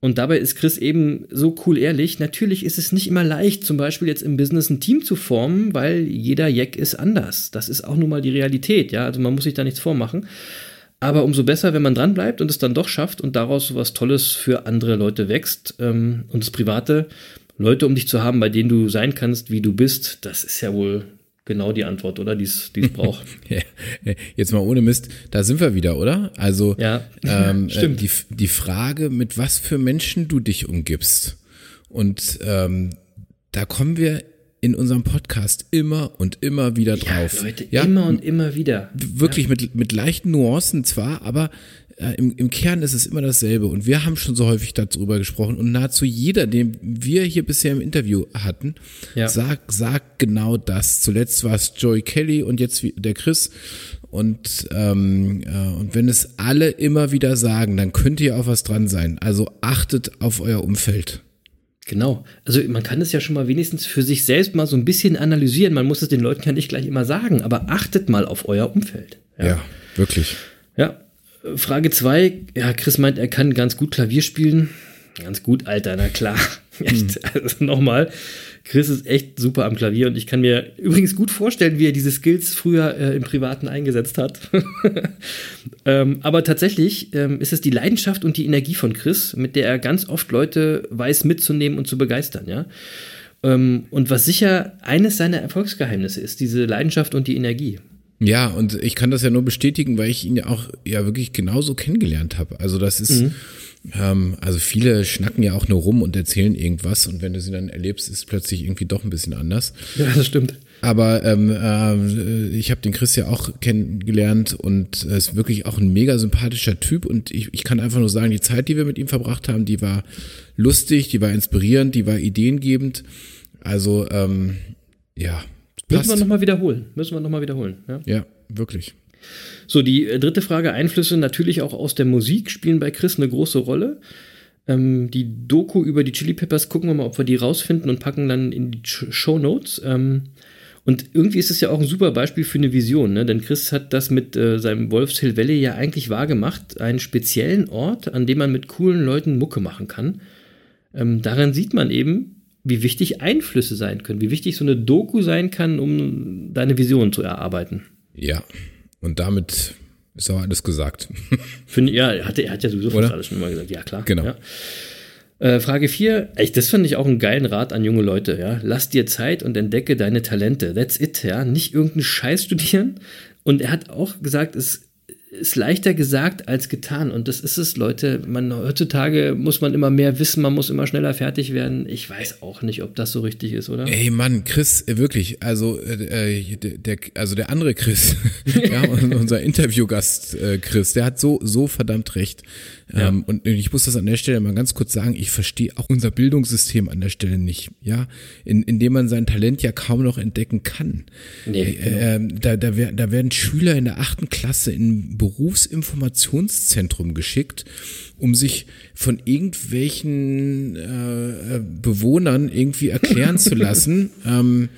Und dabei ist Chris eben so cool ehrlich. Natürlich ist es nicht immer leicht, zum Beispiel jetzt im Business ein Team zu formen, weil jeder Jack ist anders. Das ist auch nun mal die Realität, ja. Also man muss sich da nichts vormachen. Aber umso besser, wenn man dran bleibt und es dann doch schafft und daraus so was Tolles für andere Leute wächst. Ähm, und das Private, Leute um dich zu haben, bei denen du sein kannst, wie du bist, das ist ja wohl genau die Antwort, oder? Die es braucht. Jetzt mal ohne Mist, da sind wir wieder, oder? Also ja, ähm, stimmt. Die, die Frage, mit was für Menschen du dich umgibst. Und ähm, da kommen wir in unserem Podcast immer und immer wieder drauf. Ja, Leute, immer und immer wieder. Wirklich ja. mit, mit leichten Nuancen zwar, aber äh, im, im Kern ist es immer dasselbe. Und wir haben schon so häufig darüber gesprochen. Und nahezu jeder, den wir hier bisher im Interview hatten, ja. sagt, sagt genau das. Zuletzt war es Joey Kelly und jetzt der Chris. Und, ähm, äh, und wenn es alle immer wieder sagen, dann könnte ja auch was dran sein. Also achtet auf euer Umfeld. Genau. Also man kann es ja schon mal wenigstens für sich selbst mal so ein bisschen analysieren. Man muss es den Leuten ja nicht gleich immer sagen, aber achtet mal auf euer Umfeld. Ja, ja wirklich. Ja. Frage zwei. Ja, Chris meint, er kann ganz gut Klavier spielen. Ganz gut, Alter, na klar. Echt, hm. also nochmal. Chris ist echt super am Klavier und ich kann mir übrigens gut vorstellen, wie er diese Skills früher äh, im Privaten eingesetzt hat. ähm, aber tatsächlich ähm, ist es die Leidenschaft und die Energie von Chris, mit der er ganz oft Leute weiß mitzunehmen und zu begeistern, ja. Ähm, und was sicher eines seiner Erfolgsgeheimnisse ist, diese Leidenschaft und die Energie. Ja, und ich kann das ja nur bestätigen, weil ich ihn ja auch ja wirklich genauso kennengelernt habe. Also das ist, mhm. ähm, also viele schnacken ja auch nur rum und erzählen irgendwas und wenn du sie dann erlebst, ist es plötzlich irgendwie doch ein bisschen anders. Ja, das stimmt. Aber ähm, äh, ich habe den Chris ja auch kennengelernt und er ist wirklich auch ein mega sympathischer Typ und ich, ich kann einfach nur sagen, die Zeit, die wir mit ihm verbracht haben, die war lustig, die war inspirierend, die war ideengebend. Also ähm, ja, Müssen wir nochmal wiederholen. Müssen wir nochmal wiederholen. Ja? ja, wirklich. So, die äh, dritte Frage. Einflüsse natürlich auch aus der Musik spielen bei Chris eine große Rolle. Ähm, die Doku über die Chili Peppers gucken wir mal, ob wir die rausfinden und packen dann in die Show Notes. Ähm, und irgendwie ist es ja auch ein super Beispiel für eine Vision, ne? denn Chris hat das mit äh, seinem Wolfshill Valley ja eigentlich wahrgemacht. Einen speziellen Ort, an dem man mit coolen Leuten Mucke machen kann. Ähm, daran sieht man eben, wie wichtig Einflüsse sein können, wie wichtig so eine Doku sein kann, um deine Vision zu erarbeiten. Ja, und damit ist auch alles gesagt. Find, ja, er hat, er hat ja sowieso fast alles schon mal gesagt. Ja, klar. Genau. Ja. Äh, Frage 4, echt, das fand ich auch einen geilen Rat an junge Leute, ja. Lass dir Zeit und entdecke deine Talente. That's it, ja. Nicht irgendeinen Scheiß studieren. Und er hat auch gesagt, es ist leichter gesagt als getan. Und das ist es, Leute. Man, heutzutage muss man immer mehr wissen, man muss immer schneller fertig werden. Ich weiß auch nicht, ob das so richtig ist, oder? Ey, Mann, Chris, äh, wirklich, also, äh, äh der, also der andere Chris, ja, unser Interviewgast äh, Chris, der hat so, so verdammt recht. Ja. Ähm, und ich muss das an der Stelle mal ganz kurz sagen, ich verstehe auch unser Bildungssystem an der Stelle nicht, ja, in, in dem man sein Talent ja kaum noch entdecken kann. Nee, äh, genau. äh, da, da, da werden Schüler in der achten Klasse in Berufsinformationszentrum geschickt, um sich von irgendwelchen äh, äh Bewohnern irgendwie erklären zu lassen, ähm,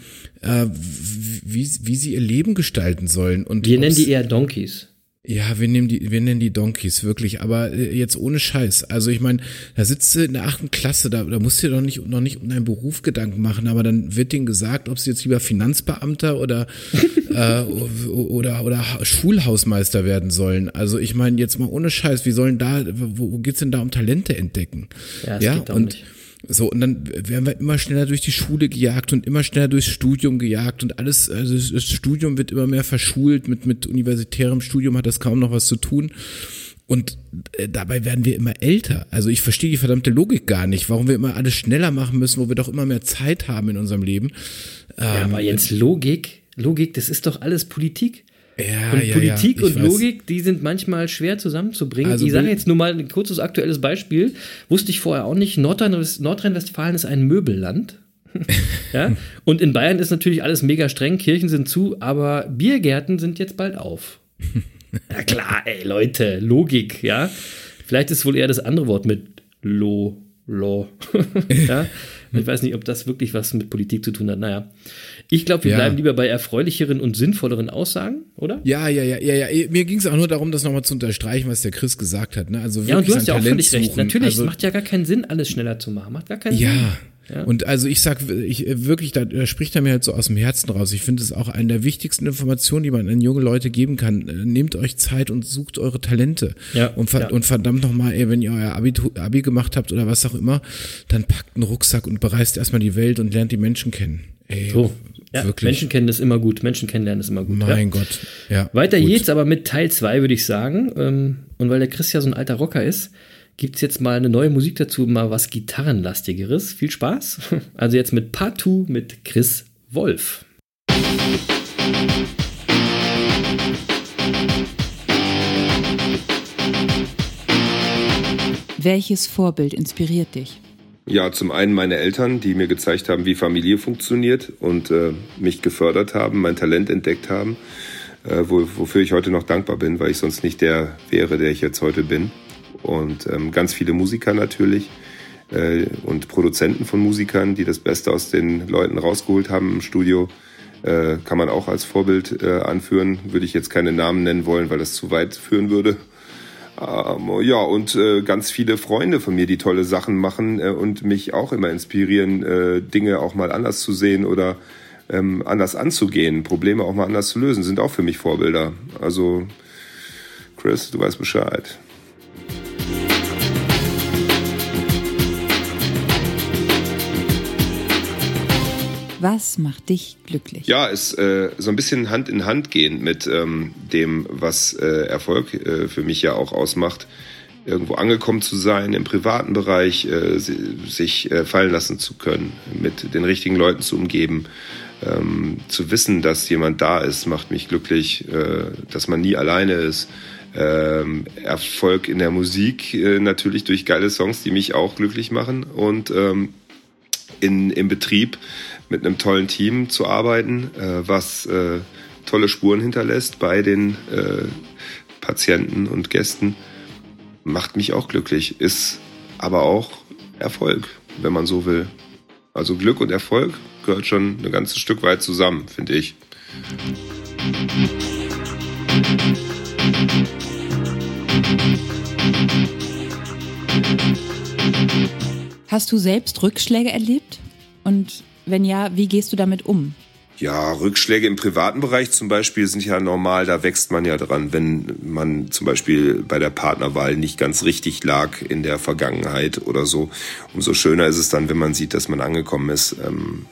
äh, wie, wie sie ihr Leben gestalten sollen. Und Wir nennen die eher Donkeys. Ja, wir nehmen die, wir nennen die Donkeys, wirklich, aber äh, jetzt ohne Scheiß. Also ich meine, da sitzt du in der achten Klasse, da, da musst du dir doch nicht, noch nicht um deinen Beruf Gedanken machen, aber dann wird denen gesagt, ob sie jetzt lieber Finanzbeamter oder, äh, oder, oder Schulhausmeister werden sollen. Also ich meine, jetzt mal ohne Scheiß, wie sollen da, wo, wo geht's denn da um Talente entdecken? Ja, ja? geht und nicht. So, und dann werden wir immer schneller durch die Schule gejagt und immer schneller durchs Studium gejagt und alles, also das Studium wird immer mehr verschult, mit, mit universitärem Studium hat das kaum noch was zu tun. Und äh, dabei werden wir immer älter. Also ich verstehe die verdammte Logik gar nicht, warum wir immer alles schneller machen müssen, wo wir doch immer mehr Zeit haben in unserem Leben. Ja, ähm, aber jetzt Logik, Logik, das ist doch alles Politik. Ja, und ja, Politik ja, und Logik, die sind manchmal schwer zusammenzubringen. Also ich sage jetzt nur mal ein kurzes aktuelles Beispiel. Wusste ich vorher auch nicht. Nordrhein-Westfalen ist ein Möbelland. ja? Und in Bayern ist natürlich alles mega streng, Kirchen sind zu, aber Biergärten sind jetzt bald auf. ja klar, ey Leute, Logik, ja. Vielleicht ist wohl eher das andere Wort mit Lo, Lo. ja? Ich weiß nicht, ob das wirklich was mit Politik zu tun hat. Naja. Ich glaube, wir ja. bleiben lieber bei erfreulicheren und sinnvolleren Aussagen, oder? Ja, ja, ja, ja, ja. Mir ging es auch nur darum, das nochmal zu unterstreichen, was der Chris gesagt hat. Ne? Also ja, und du hast ja auch völlig recht. Natürlich, also, es macht ja gar keinen Sinn, alles schneller zu machen. Macht gar keinen ja. Sinn. Ja. Und also ich sag ich wirklich, da, da spricht er mir halt so aus dem Herzen raus. Ich finde es auch eine der wichtigsten Informationen, die man an junge Leute geben kann. Nehmt euch Zeit und sucht eure Talente. Ja. Und, ver ja. und verdammt nochmal, ey, wenn ihr euer Abi, Abi gemacht habt oder was auch immer, dann packt einen Rucksack und bereist erstmal die Welt und lernt die Menschen kennen. Ey, so. Ja, Wirklich. Menschen kennen das immer gut. Menschen kennenlernen ist immer gut. Mein ja. Gott. Ja, Weiter gut. geht's aber mit Teil 2, würde ich sagen. Ähm, und weil der Chris ja so ein alter Rocker ist, gibt's jetzt mal eine neue Musik dazu, mal was Gitarrenlastigeres. Viel Spaß. Also jetzt mit Part 2 mit Chris Wolf. Welches Vorbild inspiriert dich? Ja, zum einen meine Eltern, die mir gezeigt haben, wie Familie funktioniert und äh, mich gefördert haben, mein Talent entdeckt haben, äh, wo, wofür ich heute noch dankbar bin, weil ich sonst nicht der wäre, der ich jetzt heute bin. Und ähm, ganz viele Musiker natürlich äh, und Produzenten von Musikern, die das Beste aus den Leuten rausgeholt haben im Studio, äh, kann man auch als Vorbild äh, anführen. Würde ich jetzt keine Namen nennen wollen, weil das zu weit führen würde. Ähm, ja, und äh, ganz viele Freunde von mir, die tolle Sachen machen äh, und mich auch immer inspirieren, äh, Dinge auch mal anders zu sehen oder ähm, anders anzugehen, Probleme auch mal anders zu lösen, sind auch für mich Vorbilder. Also, Chris, du weißt Bescheid. Was macht dich glücklich? Ja, ist äh, so ein bisschen Hand in Hand gehend mit ähm, dem, was äh, Erfolg äh, für mich ja auch ausmacht. Irgendwo angekommen zu sein, im privaten Bereich äh, sich äh, fallen lassen zu können, mit den richtigen Leuten zu umgeben. Ähm, zu wissen, dass jemand da ist, macht mich glücklich, äh, dass man nie alleine ist. Ähm, Erfolg in der Musik äh, natürlich durch geile Songs, die mich auch glücklich machen und ähm, in, im Betrieb mit einem tollen Team zu arbeiten, äh, was äh, tolle Spuren hinterlässt bei den äh, Patienten und Gästen, macht mich auch glücklich, ist aber auch Erfolg, wenn man so will. Also Glück und Erfolg gehört schon ein ganzes Stück weit zusammen, finde ich. Hast du selbst Rückschläge erlebt? Und wenn ja, wie gehst du damit um? Ja, Rückschläge im privaten Bereich zum Beispiel sind ja normal, da wächst man ja dran, wenn man zum Beispiel bei der Partnerwahl nicht ganz richtig lag in der Vergangenheit oder so. Umso schöner ist es dann, wenn man sieht, dass man angekommen ist. Ähm,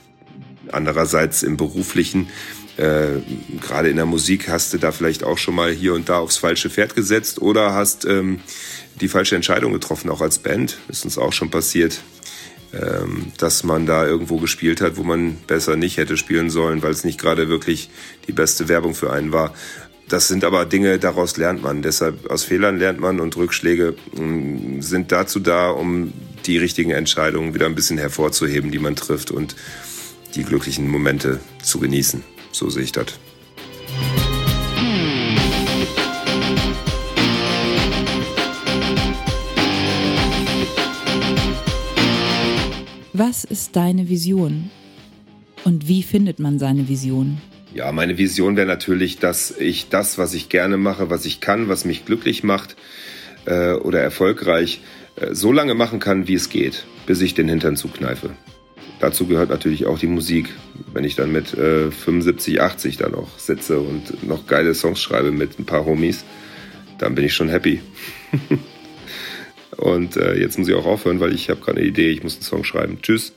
andererseits im beruflichen, äh, gerade in der Musik, hast du da vielleicht auch schon mal hier und da aufs falsche Pferd gesetzt oder hast ähm, die falsche Entscheidung getroffen, auch als Band. Ist uns auch schon passiert dass man da irgendwo gespielt hat, wo man besser nicht hätte spielen sollen, weil es nicht gerade wirklich die beste Werbung für einen war. Das sind aber Dinge, daraus lernt man. Deshalb aus Fehlern lernt man und Rückschläge mm, sind dazu da, um die richtigen Entscheidungen wieder ein bisschen hervorzuheben, die man trifft und die glücklichen Momente zu genießen. So sehe ich das. Was ist deine Vision? Und wie findet man seine Vision? Ja, meine Vision wäre natürlich, dass ich das, was ich gerne mache, was ich kann, was mich glücklich macht äh, oder erfolgreich, äh, so lange machen kann, wie es geht, bis ich den Hintern zukneife. Dazu gehört natürlich auch die Musik. Wenn ich dann mit äh, 75, 80 da noch sitze und noch geile Songs schreibe mit ein paar Homies, dann bin ich schon happy. Und äh, jetzt muss ich auch aufhören, weil ich habe gerade eine Idee, ich muss einen Song schreiben. Tschüss.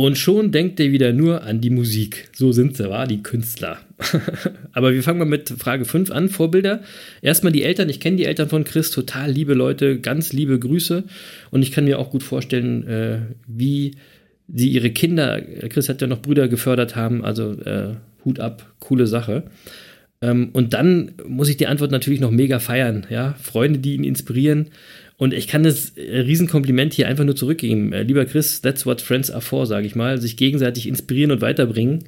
Und schon denkt er wieder nur an die Musik. So sind sie, war die Künstler. Aber wir fangen mal mit Frage 5 an, Vorbilder. Erstmal die Eltern. Ich kenne die Eltern von Chris, total liebe Leute, ganz liebe Grüße. Und ich kann mir auch gut vorstellen, äh, wie sie ihre Kinder, Chris hat ja noch Brüder gefördert haben, also äh, Hut ab, coole Sache. Ähm, und dann muss ich die Antwort natürlich noch mega feiern. Ja? Freunde, die ihn inspirieren und ich kann das äh, Riesenkompliment hier einfach nur zurückgeben. Äh, lieber Chris, that's what friends are for, sage ich mal. Sich gegenseitig inspirieren und weiterbringen.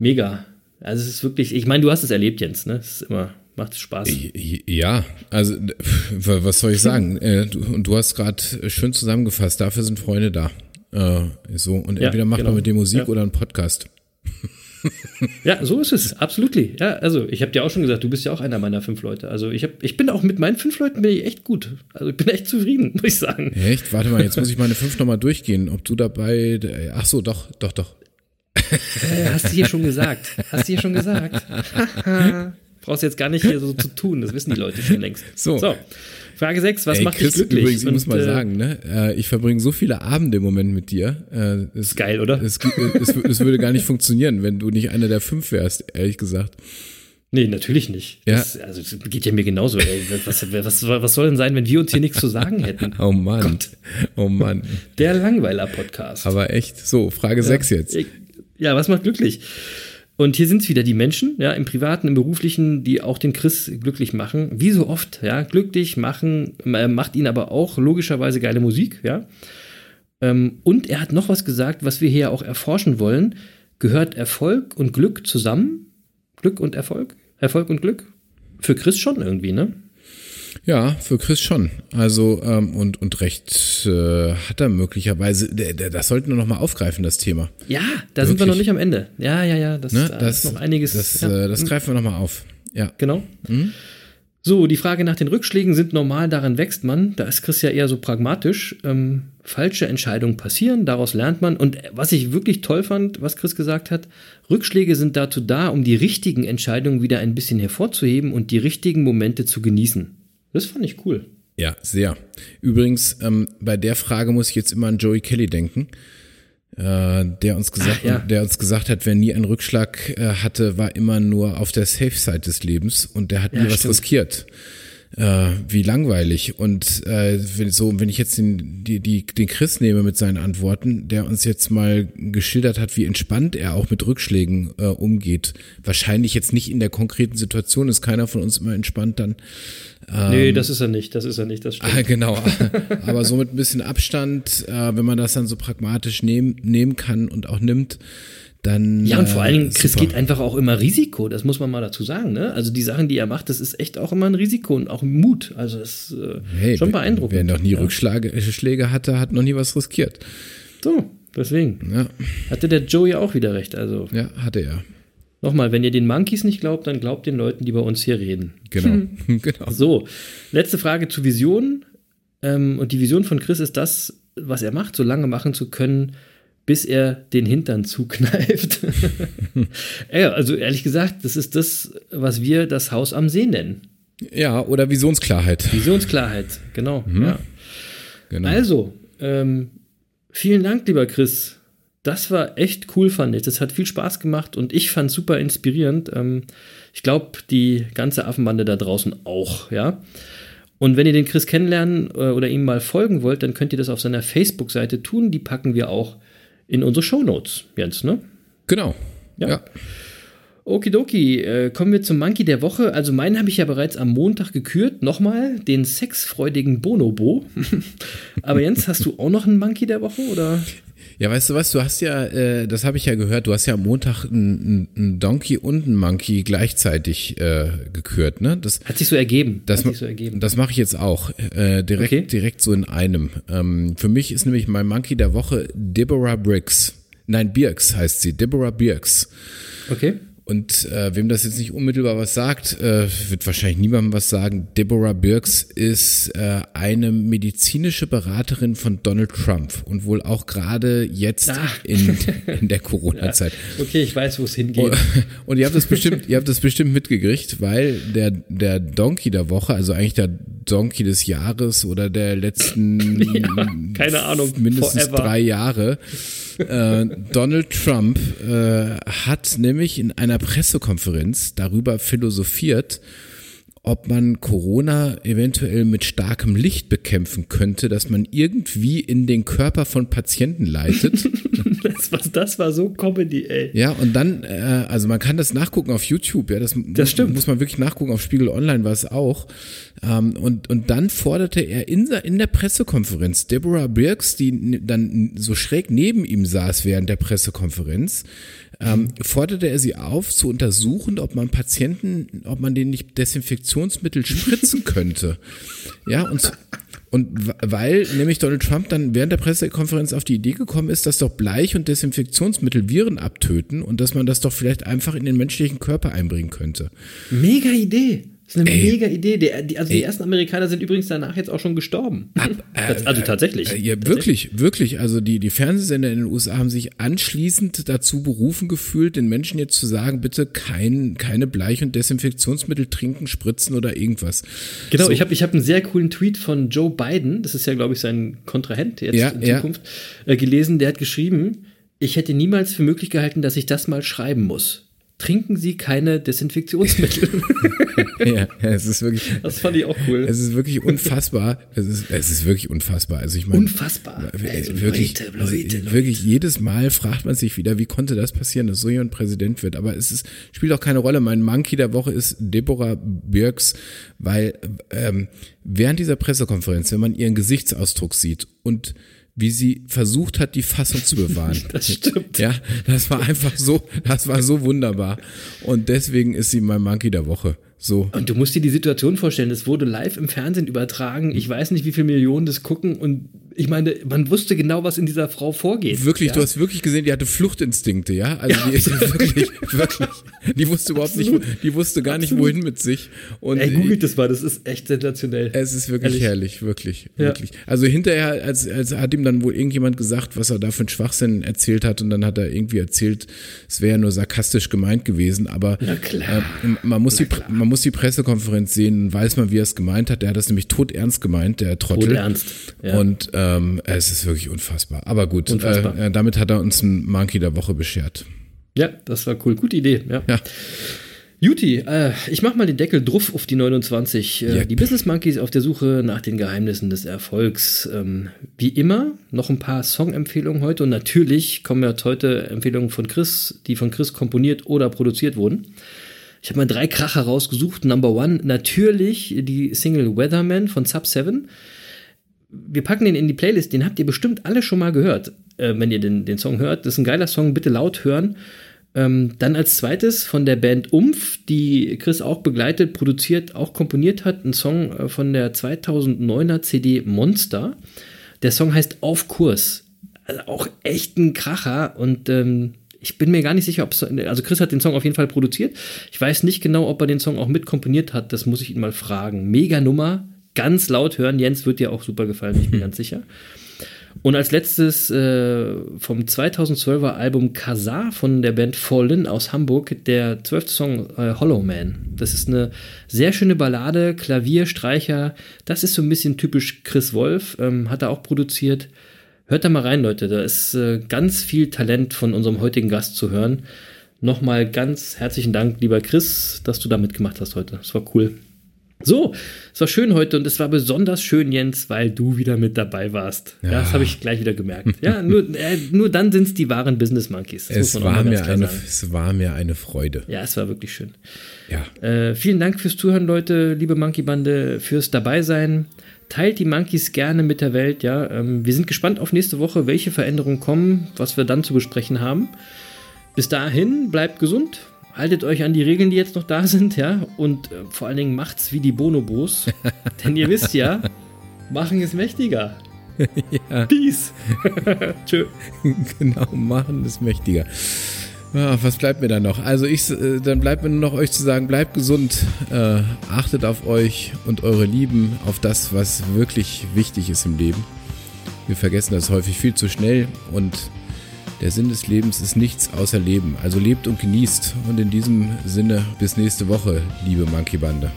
Mega. Also es ist wirklich, ich meine, du hast es erlebt, Jens, ne? Es ist immer, macht Spaß. Ja, also was soll ich sagen? Äh, und du hast gerade schön zusammengefasst, dafür sind Freunde da. so, und entweder ja, macht genau. man mit dem Musik ja. oder einen Podcast. ja, so ist es, absolut. Ja, also ich habe dir auch schon gesagt, du bist ja auch einer meiner fünf Leute. Also ich, hab, ich bin auch mit meinen fünf Leuten bin ich echt gut. Also ich bin echt zufrieden, muss ich sagen. Echt? Warte mal, jetzt muss ich meine fünf nochmal durchgehen, ob du dabei. Ach so, doch, doch, doch. Äh, hast du hier schon gesagt. Hast du hier schon gesagt. Brauchst jetzt gar nicht hier so zu tun, das wissen die Leute schon längst. So. Frage 6, was Ey, macht Chris, dich glücklich? Übrigens, ich muss Und, mal äh, sagen, ne, äh, ich verbringe so viele Abende im Moment mit dir. Äh, es, Geil, oder? Es, es, es würde gar nicht funktionieren, wenn du nicht einer der fünf wärst, ehrlich gesagt. Nee, natürlich nicht. Ja. Das, also, das geht ja mir genauso. Ey. Was, was, was soll denn sein, wenn wir uns hier nichts zu sagen hätten? Oh Mann. Gott. Oh Mann. Der Langweiler-Podcast. Aber echt. So, Frage sechs jetzt. Ich- Ja, was macht glücklich? Und hier sind es wieder die Menschen, ja, im Privaten, im Beruflichen, die auch den Chris glücklich machen. Wie so oft, ja, glücklich machen, äh, macht ihn aber auch logischerweise geile Musik, ja. Ähm, und er hat noch was gesagt, was wir hier auch erforschen wollen. Gehört Erfolg und Glück zusammen? Glück und Erfolg? Erfolg und Glück? Für Chris schon irgendwie, ne? Ja, für Chris schon. Also, ähm, und, und recht äh, hat er möglicherweise, der, der, das sollten wir noch mal aufgreifen, das Thema. Ja, da sind wir Wirklich? noch nicht am Ende. Ja, ja, ja, das, Ne? da Das, ist noch einiges. das, ja. äh, das greifen wir noch mal auf. Ja. Genau. So, die Frage nach den Rückschlägen sind normal, daran wächst man. Da ist Chris ja eher so pragmatisch. Ähm, falsche Entscheidungen passieren, daraus lernt man. Und was ich wirklich toll fand, was Chris gesagt hat, Rückschläge sind dazu da, um die richtigen Entscheidungen wieder ein bisschen hervorzuheben und die richtigen Momente zu genießen. Das fand ich cool. Ja, sehr. Übrigens, ähm, bei der Frage muss ich jetzt immer an Joey Kelly denken, äh, der uns gesagt, Ach, ja. der uns gesagt hat, wer nie einen Rückschlag äh, hatte, war immer nur auf der Safe Side des Lebens und der hat Ja, nie was stimmt. riskiert. Äh, wie langweilig. Und äh, wenn, so, wenn ich jetzt den, die, die, den Chris nehme mit seinen Antworten, der uns jetzt mal geschildert hat, wie entspannt er auch mit Rückschlägen äh, umgeht. Wahrscheinlich jetzt nicht in der konkreten Situation, ist keiner von uns immer entspannt dann. Nee, das ist er nicht, das ist er nicht, das stimmt. Ah, genau. Aber so mit ein bisschen Abstand, äh, wenn man das dann so pragmatisch nehmen, nehmen kann und auch nimmt, dann. Ja, und vor allen Dingen, äh, Chris super. geht einfach auch immer Risiko, das muss man mal dazu sagen. Ne? Also die Sachen, die er macht, das ist echt auch immer ein Risiko und auch Mut. Also das ist äh, Hey, schon beeindruckend. Wer noch nie ja. Rückschläge Schläge hatte, hat noch nie was riskiert. So, deswegen. Ja, Hatte der Joey auch wieder recht. Also ja hatte er. Nochmal, wenn ihr den Monkeys nicht glaubt, dann glaubt den Leuten, die bei uns hier reden. Genau. genau. So, letzte Frage zu Vision. Ähm, und die Vision von Chris ist das, was er macht, so lange machen zu können, bis er den Hintern zukneift. ja, also ehrlich gesagt, das ist das, was wir das Haus am See nennen. Ja, oder Visionsklarheit. Visionsklarheit, genau. Ja. Genau. Also, ähm, vielen Dank, lieber Chris. Das war echt cool, fand ich. Das hat viel Spaß gemacht und ich fand super inspirierend. Ähm, ich glaube, die ganze Affenbande da draußen auch, ja. Und wenn ihr den Chris kennenlernen äh, oder ihm mal folgen wollt, dann könnt ihr das auf seiner Facebook-Seite tun. Die packen wir auch in unsere Shownotes, Jens, ne? genau. Ja. ja. Okidoki, äh, kommen wir zum Monkey der Woche. Also meinen habe ich ja bereits am Montag gekürt. Nochmal den sexfreudigen Bonobo. Aber Jens, hast du auch noch einen Monkey der Woche oder? Ja, weißt du was, du hast ja, äh, das habe ich ja gehört, du hast ja am Montag einen einen Donkey und einen Monkey gleichzeitig äh, gekürt, ne? Das, Hat sich so ergeben. Das, so ergeben. das mache ich jetzt auch. Äh, direkt, Okay. direkt so in einem. Ähm, für mich ist nämlich mein Monkey der Woche Deborah Briggs. Nein, Birks heißt sie. Deborah Birks. Okay. Und äh, wem das jetzt nicht unmittelbar was sagt, äh, wird wahrscheinlich niemandem was sagen. Deborah Birks ist äh, eine medizinische Beraterin von Donald Trump und wohl auch gerade jetzt Ah. in, in der Corona-Zeit. Okay, ich weiß, wo es hingeht. Oh, Und ihr habt das bestimmt, ihr habt das bestimmt mitgekriegt, weil der, der Donkey der Woche, also eigentlich der Donkey des Jahres oder der letzten Ja, keine Ahnung, mindestens forever. drei Jahre, äh, Donald Trump äh, hat nämlich in einer Pressekonferenz darüber philosophiert, ob man Corona eventuell mit starkem Licht bekämpfen könnte, dass man irgendwie in den Körper von Patienten leitet. Das, was, das war so Comedy, ey. Ja, und dann, äh, also man kann das nachgucken auf YouTube, ja, das, muss, stimmt. muss man wirklich nachgucken, auf Spiegel Online war es auch. Ähm, und, und dann forderte er in, der- in der Pressekonferenz Deborah Birks, die dann so schräg neben ihm saß während der Pressekonferenz, ähm, forderte er sie auf, zu untersuchen, ob man Patienten, ob man denen nicht Desinfektionsmittel spritzen könnte. Ja, und und weil nämlich Donald Trump dann während der Pressekonferenz auf die Idee gekommen ist, dass doch Bleich- und Desinfektionsmittel Viren abtöten und dass man das doch vielleicht einfach in den menschlichen Körper einbringen könnte. Mega Idee. Das ist eine Ey. mega Idee. Der, die, also die Ey. ersten Amerikaner sind übrigens danach jetzt auch schon gestorben. Ab, äh, die gestorben. äh, also tatsächlich. Äh, ja, wirklich, wirklich. Also die, die Fernsehsender in den USA haben sich anschließend dazu berufen gefühlt, den Menschen jetzt zu sagen, bitte kein, keine Bleich- und Desinfektionsmittel trinken, spritzen oder irgendwas. Genau, So. ich habe ich hab einen sehr coolen Tweet von Joe Biden, das ist ja, glaube ich, sein Kontrahent jetzt Ja, in ja. Zukunft, äh, gelesen. Der hat geschrieben, ich hätte niemals für möglich gehalten, dass ich das mal schreiben muss. Trinken Sie keine Desinfektionsmittel. ja, es ist wirklich, das fand ich auch cool. es ist wirklich unfassbar. Es ist, es ist wirklich unfassbar. Also ich meine, Unfassbar. Äh, Also wirklich, Leute, also Leute, Leute. wirklich jedes Mal fragt man sich wieder, wie konnte das passieren, dass so jemand Präsident wird? Aber es ist, spielt auch keine Rolle. Mein Monkey der Woche ist Deborah Birks, weil ähm, während dieser Pressekonferenz, wenn man ihren Gesichtsausdruck sieht und wie sie versucht hat, die Fassung zu bewahren. Das stimmt. Ja, das war einfach so, das war so wunderbar. Und deswegen ist sie mein Monkey der Woche. So. Und du musst dir die Situation vorstellen, es wurde live im Fernsehen übertragen. Ich weiß nicht, wie viele Millionen das gucken. Und ich meine, man wusste genau, was in dieser Frau vorgeht. Wirklich, ja? du hast wirklich gesehen, die hatte Fluchtinstinkte, ja? Also die ist wirklich, wirklich, die wusste überhaupt nicht, die wusste gar nicht, wohin mit sich. Und Ey, googelt das mal, das ist echt sensationell. es ist wirklich Ehrlich. herrlich, wirklich, Ja. wirklich. Also hinterher, als, als hat ihm dann wohl irgendjemand gesagt, was er da für einen Schwachsinn erzählt hat, und dann hat er irgendwie erzählt, es wäre ja nur sarkastisch gemeint gewesen, aber Na klar. ähm, man muss die, man muss die Pressekonferenz sehen, weiß man, wie er es gemeint hat. Der hat das nämlich todernst gemeint, der Trottel. Todernst, ja. Und ähm, es ist wirklich unfassbar. Aber gut, Unfassbar. Äh, damit hat er uns einen Monkey der Woche beschert. Ja, das war cool. Gute Idee. Ja. Ja. Juti, äh, ich mach mal den Deckel drauf auf die 29. Äh, Ja. Die Business Monkeys auf der Suche nach den Geheimnissen des Erfolgs. Ähm, wie immer, noch ein paar Songempfehlungen heute. Und natürlich kommen jetzt heute Empfehlungen von Chris, die von Chris komponiert oder produziert wurden. Ich habe mal drei Kracher rausgesucht. Number one, natürlich die Single Weatherman von Sub 7. Wir packen den in die Playlist, den habt ihr bestimmt alle schon mal gehört, äh, wenn ihr den, den Song hört. Das ist ein geiler Song, bitte laut hören. Ähm, dann als zweites von der Band Umf, die Chris auch begleitet, produziert, auch komponiert hat, ein Song äh, von der 2009er CD Monster. Der Song heißt Auf Kurs. Also auch echt ein Kracher und ähm, ich bin mir gar nicht sicher, ob es, also Chris hat den Song auf jeden Fall produziert. Ich weiß nicht genau, ob er den Song auch mitkomponiert hat, das muss ich ihn mal fragen. Mega Nummer, ganz laut hören. Jens wird dir auch super gefallen, bin ich mir ganz sicher. Und als letztes äh, vom 2012er Album Kazar von der Band Fallen aus Hamburg, der zwölfte Song äh, Hollow Man. Das ist eine sehr schöne Ballade, Klavier, Streicher. Das ist so ein bisschen typisch Chris Wolf, ähm, hat er auch produziert. Hört da mal rein, Leute. Da ist äh, ganz viel Talent von unserem heutigen Gast zu hören. Nochmal ganz herzlichen Dank, lieber Chris, dass du da mitgemacht hast heute. Das war cool. So, es war schön heute und es war besonders schön, Jens, weil du wieder mit dabei warst. Ja, das habe ich gleich wieder gemerkt. Ja, nur, äh, nur dann sind es die wahren Business Monkeys. Es war, mir eine, sagen. es war mir eine Freude. Ja, es war wirklich schön. Ja. Äh, vielen Dank fürs Zuhören, Leute, liebe Monkey-Bande, fürs Dabeisein. Teilt die Monkeys gerne mit der Welt, ja. Ähm, wir sind gespannt auf nächste Woche, welche Veränderungen kommen, was wir dann zu besprechen haben. Bis dahin, bleibt gesund, haltet euch an die Regeln, die jetzt noch da sind, ja. Und äh, vor allen Dingen macht's wie die Bonobos. Denn ihr wisst ja, machen ist mächtiger. Peace. Tschö. genau, machen ist mächtiger. Ja, was bleibt mir dann noch? Also ich, äh, dann bleibt mir nur noch euch zu sagen, bleibt gesund, äh, achtet auf euch und eure Lieben, auf das, was wirklich wichtig ist im Leben. Wir vergessen das häufig viel zu schnell und der Sinn des Lebens ist nichts außer Leben. Also lebt und genießt. Und in diesem Sinne bis nächste Woche, liebe Monkey Bande.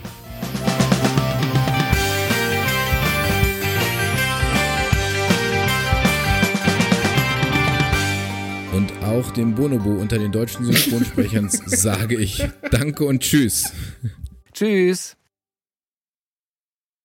Und auch dem Bonobo unter den deutschen Synchronsprechern sage ich Danke und Tschüss. Tschüss.